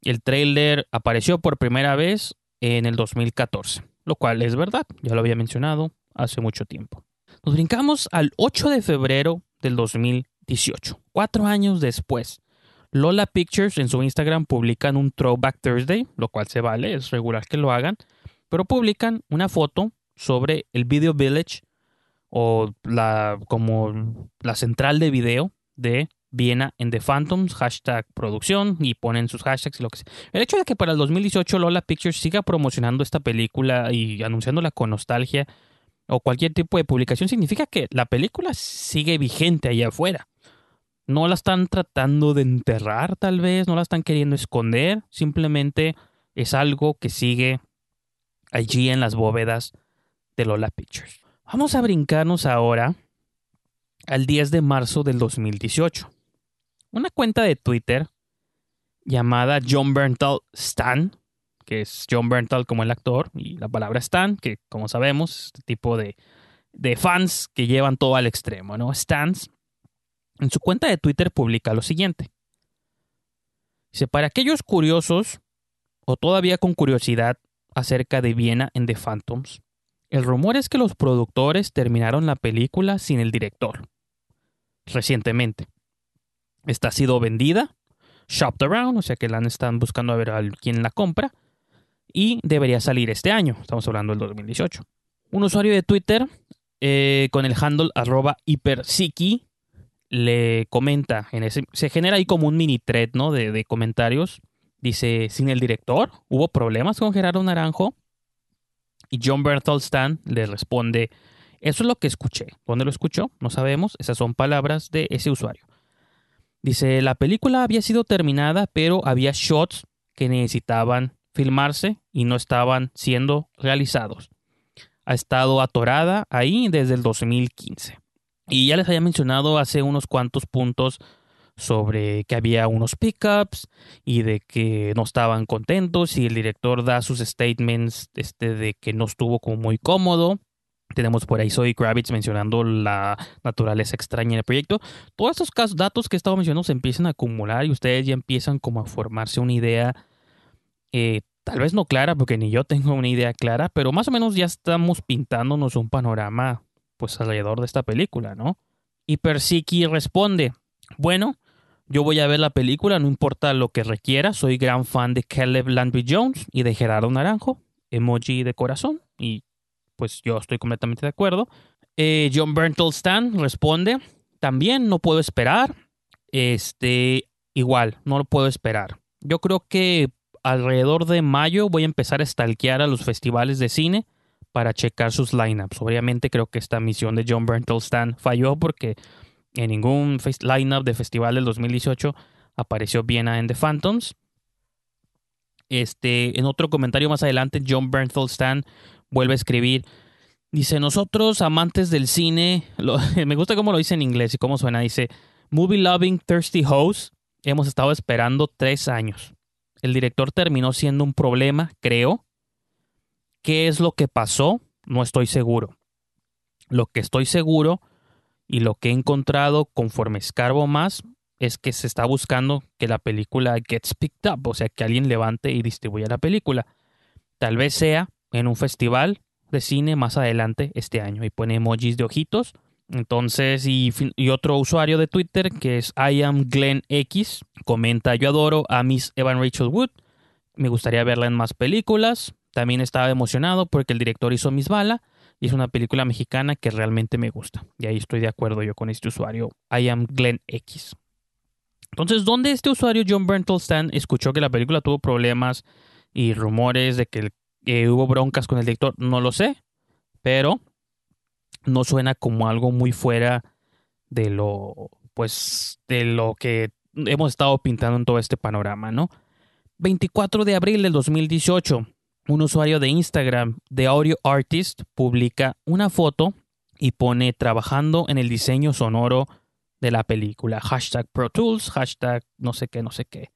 El tráiler apareció por primera vez en el 2014, lo cual es verdad, ya lo había mencionado hace mucho tiempo. Nos brincamos al 8 de febrero del 2018, cuatro años después. Lola Pictures en su Instagram publican un Throwback Thursday, lo cual se vale, es regular que lo hagan, pero publican una foto sobre el Video Village o la como la central de video de Viena en The Phantoms, hashtag producción y ponen sus hashtags y lo que sea. El hecho de que para el 2018 Lola Pictures siga promocionando esta película y anunciándola con nostalgia o cualquier tipo de publicación significa que la película sigue vigente allá afuera. No la están tratando de enterrar tal vez, no la están queriendo esconder, simplemente es algo que sigue allí en las bóvedas de Lola Pictures. Vamos a brincarnos ahora al 10 de marzo del 2018. Una cuenta de Twitter llamada John Berntal Stan, que es John Berntal como el actor, y la palabra Stan, que como sabemos, es este tipo de, de fans que llevan todo al extremo, ¿no? Stans. En su cuenta de Twitter publica lo siguiente. Dice, para aquellos curiosos o todavía con curiosidad acerca de Viena en The Phantoms, el rumor es que los productores terminaron la película sin el director. Recientemente. Esta ha sido vendida, shopped around, o sea que la están buscando a ver a quién la compra, y debería salir este año, estamos hablando del 2018. Un usuario de Twitter eh, con el handle arroba le comenta, en ese, se genera ahí como un mini thread, ¿no? De, de comentarios. Dice, sin el director, ¿hubo problemas con Gerardo Naranjo? Y John Bertelstan le responde, eso es lo que escuché. ¿Dónde lo escuchó? No sabemos. Esas son palabras de ese usuario. Dice, la película había sido terminada, pero había shots que necesitaban filmarse y no estaban siendo realizados. Ha estado atorada ahí desde el 2015. Y ya les había mencionado hace unos cuantos puntos sobre que había unos pickups y de que no estaban contentos y el director da sus statements este, de que no estuvo como muy cómodo. Tenemos por ahí Zoe Kravitz mencionando la naturaleza extraña en el proyecto. Todos estos datos que he estado mencionando se empiezan a acumular y ustedes ya empiezan como a formarse una idea, eh, tal vez no clara, porque ni yo tengo una idea clara, pero más o menos ya estamos pintándonos un panorama pues alrededor de esta película, ¿no? Y Persiki responde, bueno, yo voy a ver la película, no importa lo que requiera, soy gran fan de Caleb Landry Jones y de Gerardo Naranjo, emoji de corazón, y pues yo estoy completamente de acuerdo. Eh, John Bertelstan responde, también no puedo esperar, este, igual, no lo puedo esperar. Yo creo que alrededor de mayo voy a empezar a stalkear a los festivales de cine para checar sus lineups. Obviamente creo que esta misión de John Bertelstan falló porque en ningún lineup de festival del 2018 apareció Viena en The Phantoms. Este, en otro comentario más adelante, John Bertelstan vuelve a escribir. Dice, nosotros amantes del cine, me gusta cómo lo dice en inglés y cómo suena. Dice, Movie Loving Thirsty Host, hemos estado esperando tres años. El director terminó siendo un problema, creo. ¿Qué es lo que pasó? No estoy seguro. Lo que estoy seguro y lo que he encontrado conforme escarbo más es que se está buscando que la película gets picked up, o sea, que alguien levante y distribuya la película. Tal vez sea en un festival de cine más adelante este año y pone emojis de ojitos. Entonces, y, otro usuario de Twitter que es I am Glenn X comenta: Yo adoro a Miss Evan Rachel Wood. Me gustaría verla en más películas. También estaba emocionado porque el director hizo Miss Bala y es una película mexicana que realmente me gusta. Y ahí estoy de acuerdo yo con este usuario, I am Glenn X. Entonces, ¿dónde este usuario John Bertelstan escuchó que la película tuvo problemas y rumores de que eh, hubo broncas con el director? No lo sé, pero no suena como algo muy fuera de lo, pues, de lo que hemos estado pintando en todo este panorama, ¿no? 24 de abril del 2018, un usuario de Instagram de Audio Artist publica una foto y pone trabajando en el diseño sonoro de la película. Hashtag Pro Tools, hashtag no sé qué, no sé qué.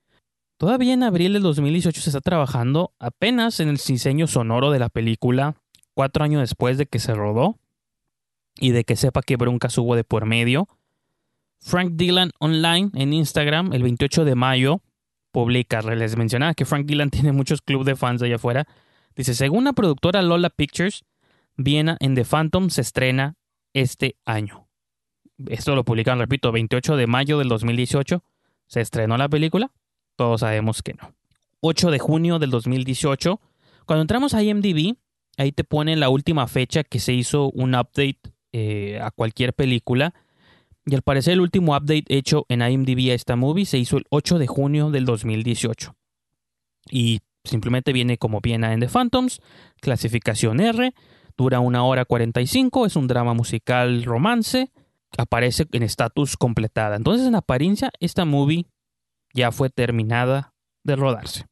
Todavía en abril del 2018 se está trabajando apenas en el diseño sonoro de la película, cuatro años después de que se rodó y de que sepa que broncas hubo de por medio. Frank Dylan Online en Instagram el 28 de mayo publica, les mencionaba que Frank Dylan tiene muchos clubes de fans allá afuera. Dice, según la productora Lola Pictures, Viena en The Phantom se estrena este año. Esto lo publican, repito, 28 de mayo del 2018. ¿Se estrenó la película? Todos sabemos que no. 8 de junio del 2018. Cuando entramos a IMDb, ahí te pone la última fecha que se hizo un update eh, a cualquier película. Y al parecer el último update hecho en IMDb a esta movie se hizo el 8 de junio del 2018. Y simplemente viene como Viena en The Phantoms, clasificación R, dura una hora 45, es un drama musical romance, aparece en estatus completada. Entonces en apariencia esta movie ya fue terminada de rodarse.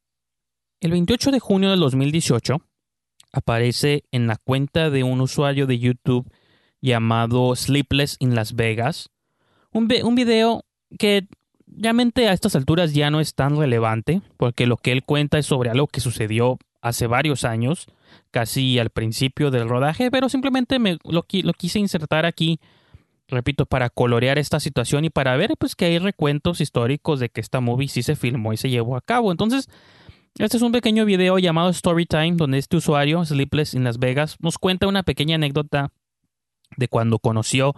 El 28 de junio del 2018 aparece en la cuenta de un usuario de YouTube llamado Sleepless in Las Vegas un, un video que realmente a estas alturas ya no es tan relevante, porque lo que él cuenta es sobre algo que sucedió hace varios años, casi al principio del rodaje, pero simplemente me, lo, lo quise insertar aquí, repito, para colorear esta situación y para ver pues que hay recuentos históricos de que esta movie sí se filmó y se llevó a cabo. Entonces, este es un pequeño video llamado Storytime, donde este usuario, Sleepless in Las Vegas, nos cuenta una pequeña anécdota de cuando conoció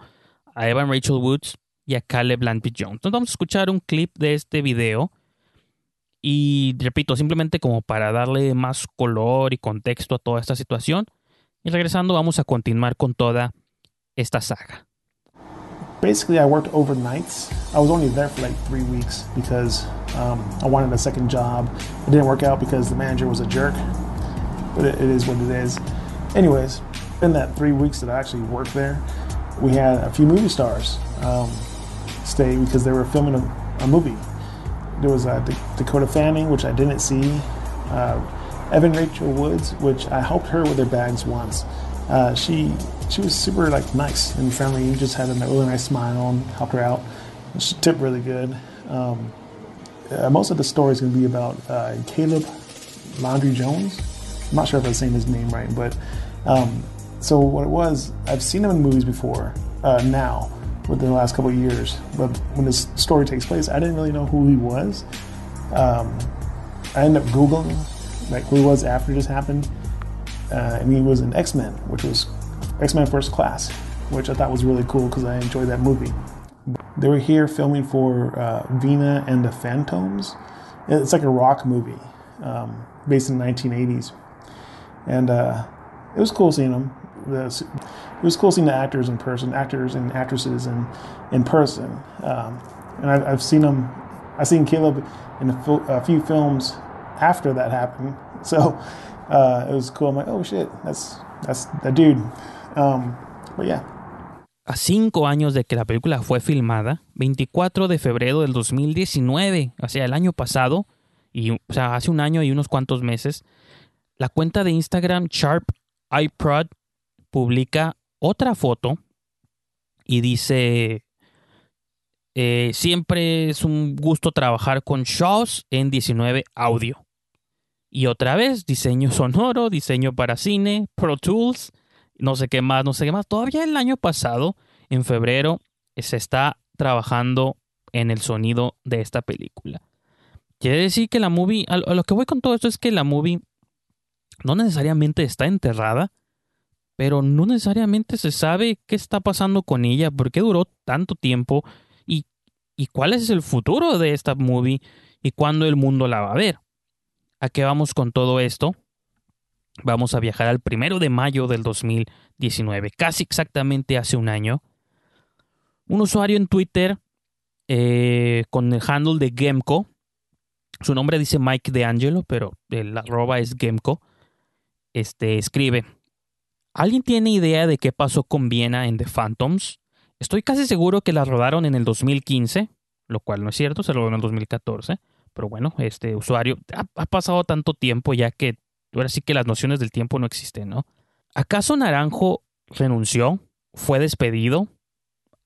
a Evan Rachel Woods y a Caleb Landry Jones. Entonces vamos a escuchar un clip de este video y repito, simplemente como para darle más color y contexto a toda esta situación. Y regresando vamos a continuar con toda esta saga. basically, I worked overnights. I was only there for like three weeks because um, I wanted a second job. It didn't work out because the manager was a jerk, but it is what it is. Anyways, in that three weeks that I actually worked there, we had a few movie stars um, stay because they were filming a, a movie. There was uh, Da- Dakota Fanning, which I didn't see. Uh, Evan Rachel Woods, which I helped her with her bags once. Uh, she she was super like nice and friendly. You just had a really nice smile and helped her out. She tipped really good. Um, uh, most of the story is going to be about uh, Caleb Laundry Jones. I'm not sure if I'm saying his name right, but um, so what it was, I've seen him in movies before. Uh, now, within the last couple of years, but when this story takes place, I didn't really know who he was. Um, I ended up googling like who he was after this happened, uh, and he was in X Men, which was X Men First Class, which I thought was really cool because I enjoyed that movie. They were here filming for uh, Vina and the Phantoms. It's like a rock movie um, based in the 1980s, and uh, it was cool seeing them. It was cool seeing the actors in person, actors and actresses in in person. Um, and I've, I've seen Caleb in a, a few films after that happened. So uh, it was cool. I'm like, oh shit, that's that dude. Um. A cinco años de que la película fue filmada, 24 de febrero del 2019, o sea, el año pasado, y, o sea, hace un año y unos cuantos meses, la cuenta de Instagram Sharp iProd publica otra foto y dice, eh, siempre es un gusto trabajar con Shaws en 19 Audio. Y otra vez, diseño sonoro, diseño para cine, Pro Tools, no sé qué más, no sé qué más. Todavía el año pasado, en febrero, se está trabajando en el sonido de esta película. Quiere decir que la movie, a lo que voy con todo esto es que la movie no necesariamente está enterrada, pero no necesariamente se sabe qué está pasando con ella, por qué duró tanto tiempo y, y cuál es el futuro de esta movie y cuándo el mundo la va a ver. ¿A qué vamos con todo esto? Vamos a viajar al primero de mayo del 2019, casi exactamente hace un año. Un usuario en Twitter eh, con el handle de Gemco, su nombre dice Mike DeAngelo, pero el arroba es Gemco, este, escribe, ¿alguien tiene idea de qué pasó con Viena en The Phantoms? Estoy casi seguro que la rodaron en el 2015, lo cual no es cierto, se rodó en el 2014. Pero bueno, este usuario ha, ha, pasado tanto tiempo ya que ahora sí que las nociones del tiempo no existen, ¿no? ¿Acaso Naranjo renunció? ¿Fue despedido?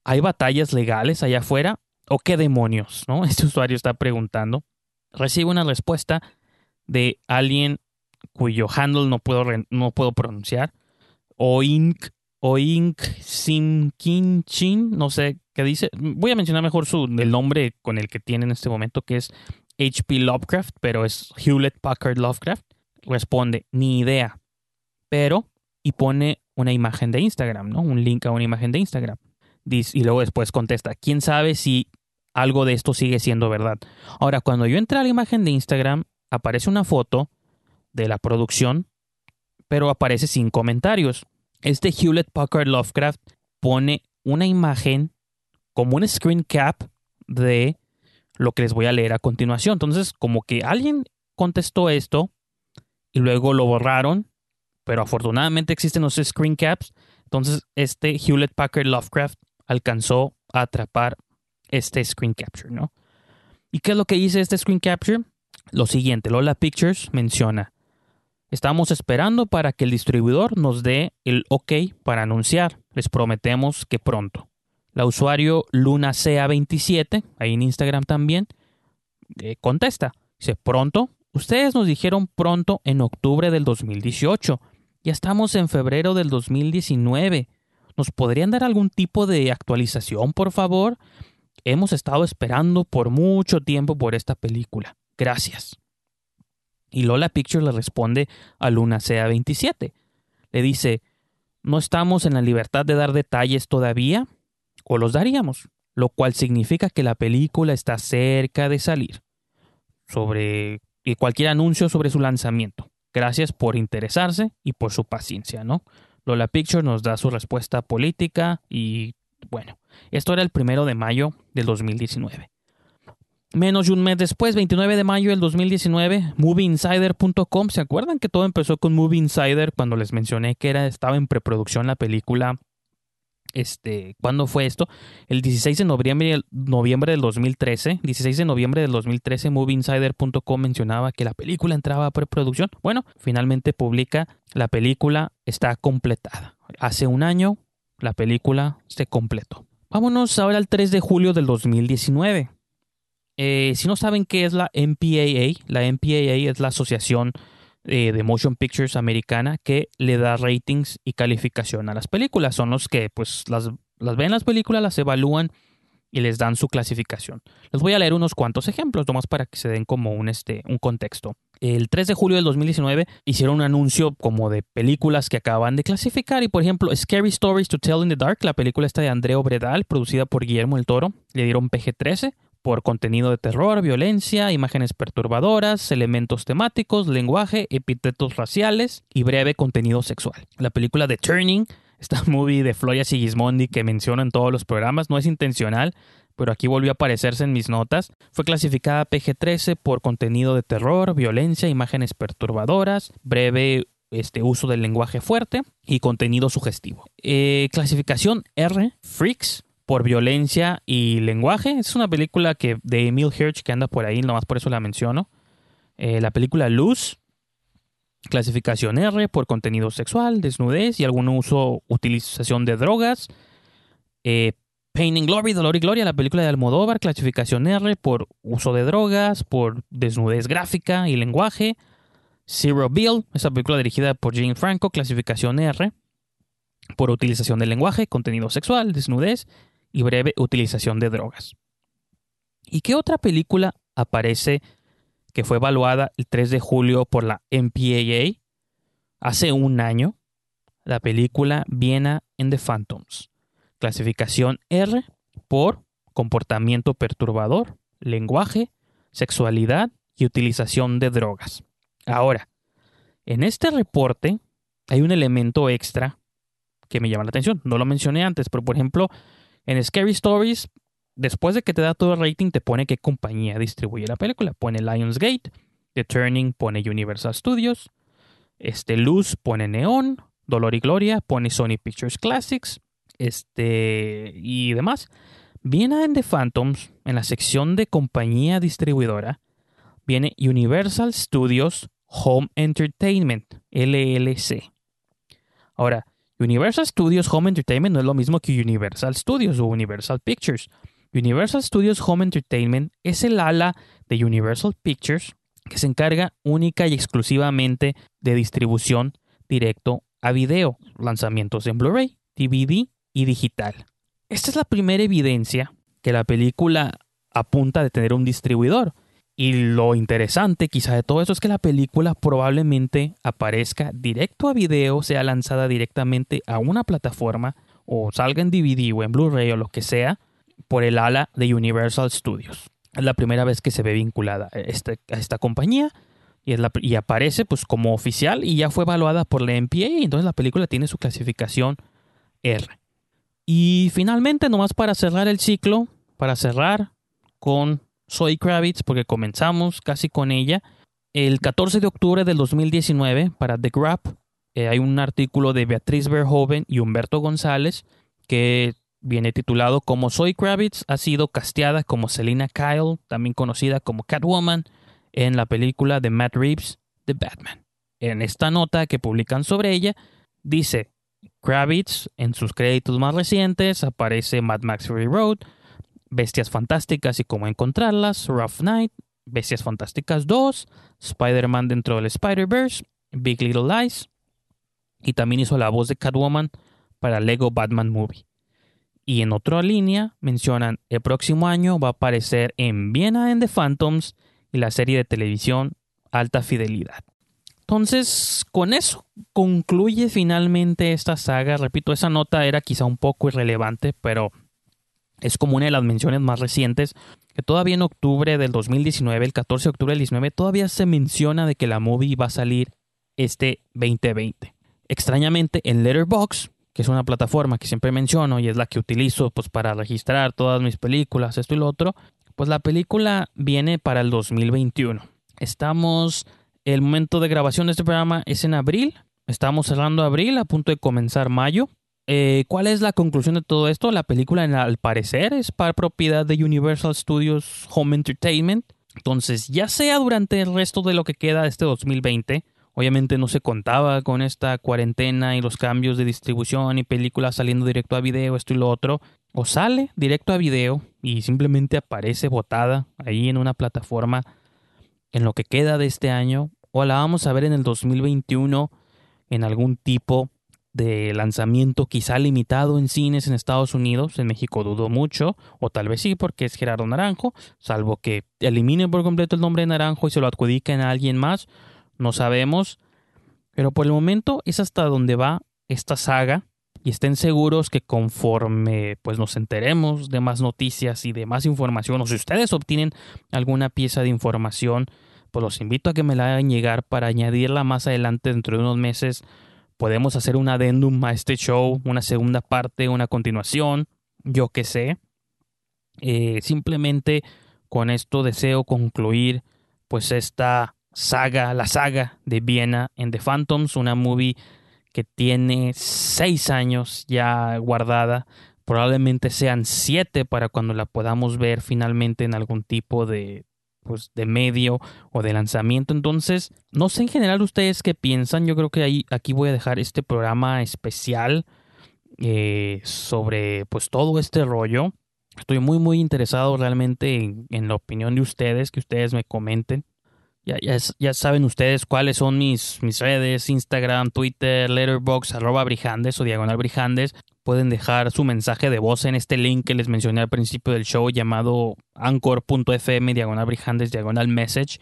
¿Hay batallas legales allá afuera? ¿O qué demonios? ¿no? Este usuario está preguntando. Recibe una respuesta de alguien cuyo handle no puedo, no puedo pronunciar. Oink, Oink Simkinchin, no sé qué dice. Voy a mencionar mejor su, el nombre con el que tiene en este momento, que es H.P. Lovecraft, pero es Hewlett Packard Lovecraft, responde, ni idea. Pero, y pone una imagen de Instagram, ¿no? Un link a una imagen de Instagram. Dice, y luego después contesta, ¿quién sabe si algo de esto sigue siendo verdad? Ahora, cuando yo entré a la imagen de Instagram, aparece una foto de la producción, pero aparece sin comentarios. Este Hewlett Packard Lovecraft pone una imagen como un screen cap de lo que les voy a leer a continuación. Entonces, como que alguien contestó esto y luego lo borraron, pero afortunadamente existen los screen caps. Entonces, este Hewlett Packard Lovecraft alcanzó a atrapar este screen capture, ¿no? ¿Y qué es lo que dice este screen capture? Lo siguiente, Lola Pictures menciona, estamos esperando para que el distribuidor nos dé el ok para anunciar. Les prometemos que pronto la usuario LunaCA27, ahí en Instagram también, eh, contesta. Dice, pronto, ustedes nos dijeron pronto en octubre del 2018. Ya estamos en febrero del 2019. ¿Nos podrían dar algún tipo de actualización, por favor? Hemos estado esperando por mucho tiempo por esta película. Gracias. Y Lola Pictures le responde a LunaCA27. Le dice, no estamos en la libertad de dar detalles todavía, o los daríamos, lo cual significa que la película está cerca de salir. Sobre y cualquier anuncio sobre su lanzamiento. Gracias por interesarse y por su paciencia, ¿no? Lola Picture nos da su respuesta política y Bueno, esto era el primero de mayo del 2019. Menos de un mes después, 29 de mayo del 2019, MovieInsider.com. ¿Se acuerdan que todo empezó con Movie Insider cuando les mencioné que era, estaba en preproducción la película? Este, ¿Cuándo fue esto? El 16 de noviembre, noviembre del 2013. 16 de noviembre del 2013, MovieInsider.com mencionaba que la película entraba a preproducción. Bueno, finalmente publica la película está completada. Hace un año la película se completó. Vámonos ahora al 3 de julio del 2019. Eh, si no saben qué es la MPAA, la MPAA es la Asociación eh, de Motion Pictures americana que le da ratings y calificación a las películas. Son los que pues las, las ven las películas, las evalúan y les dan su clasificación. Les voy a leer unos cuantos ejemplos, nomás para que se den como un, este, un contexto. El 3 de julio del 2019 hicieron un anuncio como de películas que acaban de clasificar y por ejemplo Scary Stories to Tell in the Dark, la película esta de Andrea Bredal, producida por Guillermo el Toro, le dieron PG-13 por contenido de terror, violencia, imágenes perturbadoras, elementos temáticos, lenguaje, epítetos raciales y breve contenido sexual. La película The Turning, esta movie de Floria Sigismondi que menciono en todos los programas, no es intencional, pero aquí volvió a aparecerse en mis notas. Fue clasificada PG-13 por contenido de terror, violencia, imágenes perturbadoras, breve este, uso del lenguaje fuerte y contenido sugestivo. Eh, clasificación R, Freaks, por violencia y lenguaje. Es una película que de Emil Hirsch que anda por ahí, nomás por eso la menciono. Eh, la película Luz, clasificación R por contenido sexual, desnudez y algún uso, utilización de drogas. Eh, Pain and Glory, Dolor y Gloria, la película de Almodóvar, clasificación R por uso de drogas, por desnudez gráfica y lenguaje. Zero Bill, esa película dirigida por Jane Franco, clasificación R por utilización de lenguaje, contenido sexual, desnudez y breve utilización de drogas. ¿Y qué otra película aparece que fue evaluada el 3 de julio por la MPAA hace un año? La película Viena en the Phantoms. Clasificación R por comportamiento perturbador, lenguaje, sexualidad y utilización de drogas. Ahora, en este reporte hay un elemento extra que me llama la atención. No lo mencioné antes, pero por ejemplo, en Scary Stories, después de que te da todo el rating, te pone qué compañía distribuye la película. Pone Lionsgate, The Turning pone Universal Studios, este Luz pone Neon, Dolor y Gloria pone Sony Pictures Classics, este y demás. Viene en The Phantoms, en la sección de compañía distribuidora, viene Universal Studios Home Entertainment, LLC. Ahora, Universal Studios Home Entertainment no es lo mismo que Universal Studios o Universal Pictures. Universal Studios Home Entertainment es el ala de Universal Pictures que se encarga única y exclusivamente de distribución directo a video, lanzamientos en Blu-ray, DVD y digital. Esta es la primera evidencia que la película apunta de tener un distribuidor. Y lo interesante quizá de todo eso es que la película probablemente aparezca directo a video, sea lanzada directamente a una plataforma o salga en DVD o en Blu-ray o lo que sea por el ala de Universal Studios. Es la primera vez que se ve vinculada a esta, a esta compañía y, es la, y, aparece pues como oficial y ya fue evaluada por la MPA y entonces la película tiene su clasificación R. Y finalmente, nomás para cerrar el ciclo, para cerrar con Zoe Kravitz, porque comenzamos casi con ella. El 14 de octubre del 2019, para The Grab, eh, hay un artículo de Beatriz Verhoeven y Humberto González que viene titulado como Zoe Kravitz ha sido casteada como Selina Kyle, también conocida como Catwoman, en la película de Matt Reeves, The Batman. En esta nota que publican sobre ella, dice Kravitz, en sus créditos más recientes, aparece Mad Max Road, Bestias Fantásticas y cómo encontrarlas, Rough Night, Bestias Fantásticas 2, Spider-Man dentro del Spider-Verse, Big Little Lies, y también hizo la voz de Catwoman para Lego Batman Movie. Y en otra línea mencionan el próximo año va a aparecer en Viena en The Phantoms y la serie de televisión Alta Fidelidad. Entonces, con eso concluye finalmente esta saga. Repito, esa nota era quizá un poco irrelevante, pero es como una de las menciones más recientes, que todavía en octubre del 2019, el 14 de octubre del 19, todavía se menciona de que la movie va a salir este 2020. Extrañamente, en Letterboxd que es una plataforma que siempre menciono y es la que utilizo pues para registrar todas mis películas, esto y lo otro, pues la película viene para el 2021. Estamos, el momento de grabación de este programa es en abril, estamos cerrando abril, a punto de comenzar mayo. Eh, ¿Cuál es la conclusión de todo esto? La película, al parecer, es para propiedad de Universal Studios Home Entertainment. Entonces, ya sea durante el resto de lo que queda de este 2020, obviamente no se contaba con esta cuarentena y los cambios de distribución y películas saliendo directo a video, esto y lo otro, o sale directo a video y simplemente aparece botada ahí en una plataforma en lo que queda de este año, o la vamos a ver en el 2021 en algún tipo de lanzamiento quizá limitado en cines en Estados Unidos, en México dudo mucho, o tal vez sí porque es Gerardo Naranjo, salvo que elimine por completo el nombre de Naranjo y se lo adjudiquen a alguien más, no sabemos, pero por el momento es hasta donde va esta saga y estén seguros que conforme pues nos enteremos de más noticias y de más información o si ustedes obtienen alguna pieza de información, pues los invito a que me la hagan llegar para añadirla más adelante dentro de unos meses podemos hacer un adendum a este show, una segunda parte, una continuación, yo qué sé. Eh, simplemente con esto deseo concluir pues esta saga, la saga de Viena en The Phantoms, una movie que tiene seis años ya guardada, probablemente sean siete para cuando la podamos ver finalmente en algún tipo de, pues, de medio o de lanzamiento. Entonces, no sé en general ustedes qué piensan. Yo creo que ahí, aquí voy a dejar este programa especial eh, sobre pues todo este rollo. Estoy muy muy interesado realmente en, la opinión de ustedes, que ustedes me comenten. Ya, ya, ya, saben ustedes cuáles son mis, mis redes, Instagram, Twitter, Letterboxd, arroba Brijandes o Diagonal Brijandes. Pueden dejar su mensaje de voz en este link que les mencioné al principio del show llamado anchor.fm diagonal Brijandes diagonal message.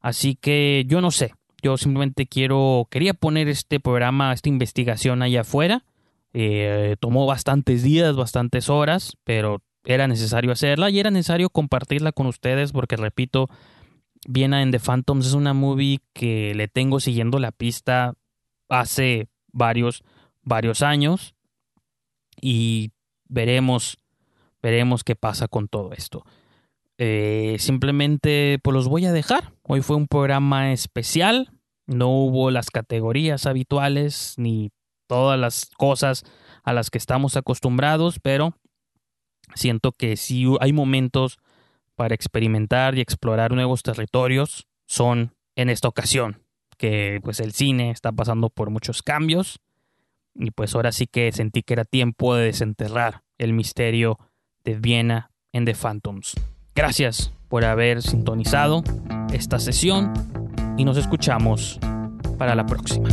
Así que yo no sé, yo simplemente quiero, quería poner este programa, esta investigación allá afuera. Eh, tomó bastantes días, bastantes horas, pero era necesario hacerla y era necesario compartirla con ustedes porque repito, Viena en The Phantoms es una movie que le tengo siguiendo la pista hace varios, varios años y veremos, veremos qué pasa con todo esto. Eh, simplemente pues los voy a dejar. Hoy fue un programa especial. No hubo las categorías habituales ni todas las cosas a las que estamos acostumbrados, pero siento que sí hay momentos para experimentar y explorar nuevos territorios son en esta ocasión, que pues el cine está pasando por muchos cambios y pues ahora sí que sentí que era tiempo de desenterrar el misterio de Viena en The Phantoms. Gracias por haber sintonizado esta sesión y nos escuchamos para la próxima.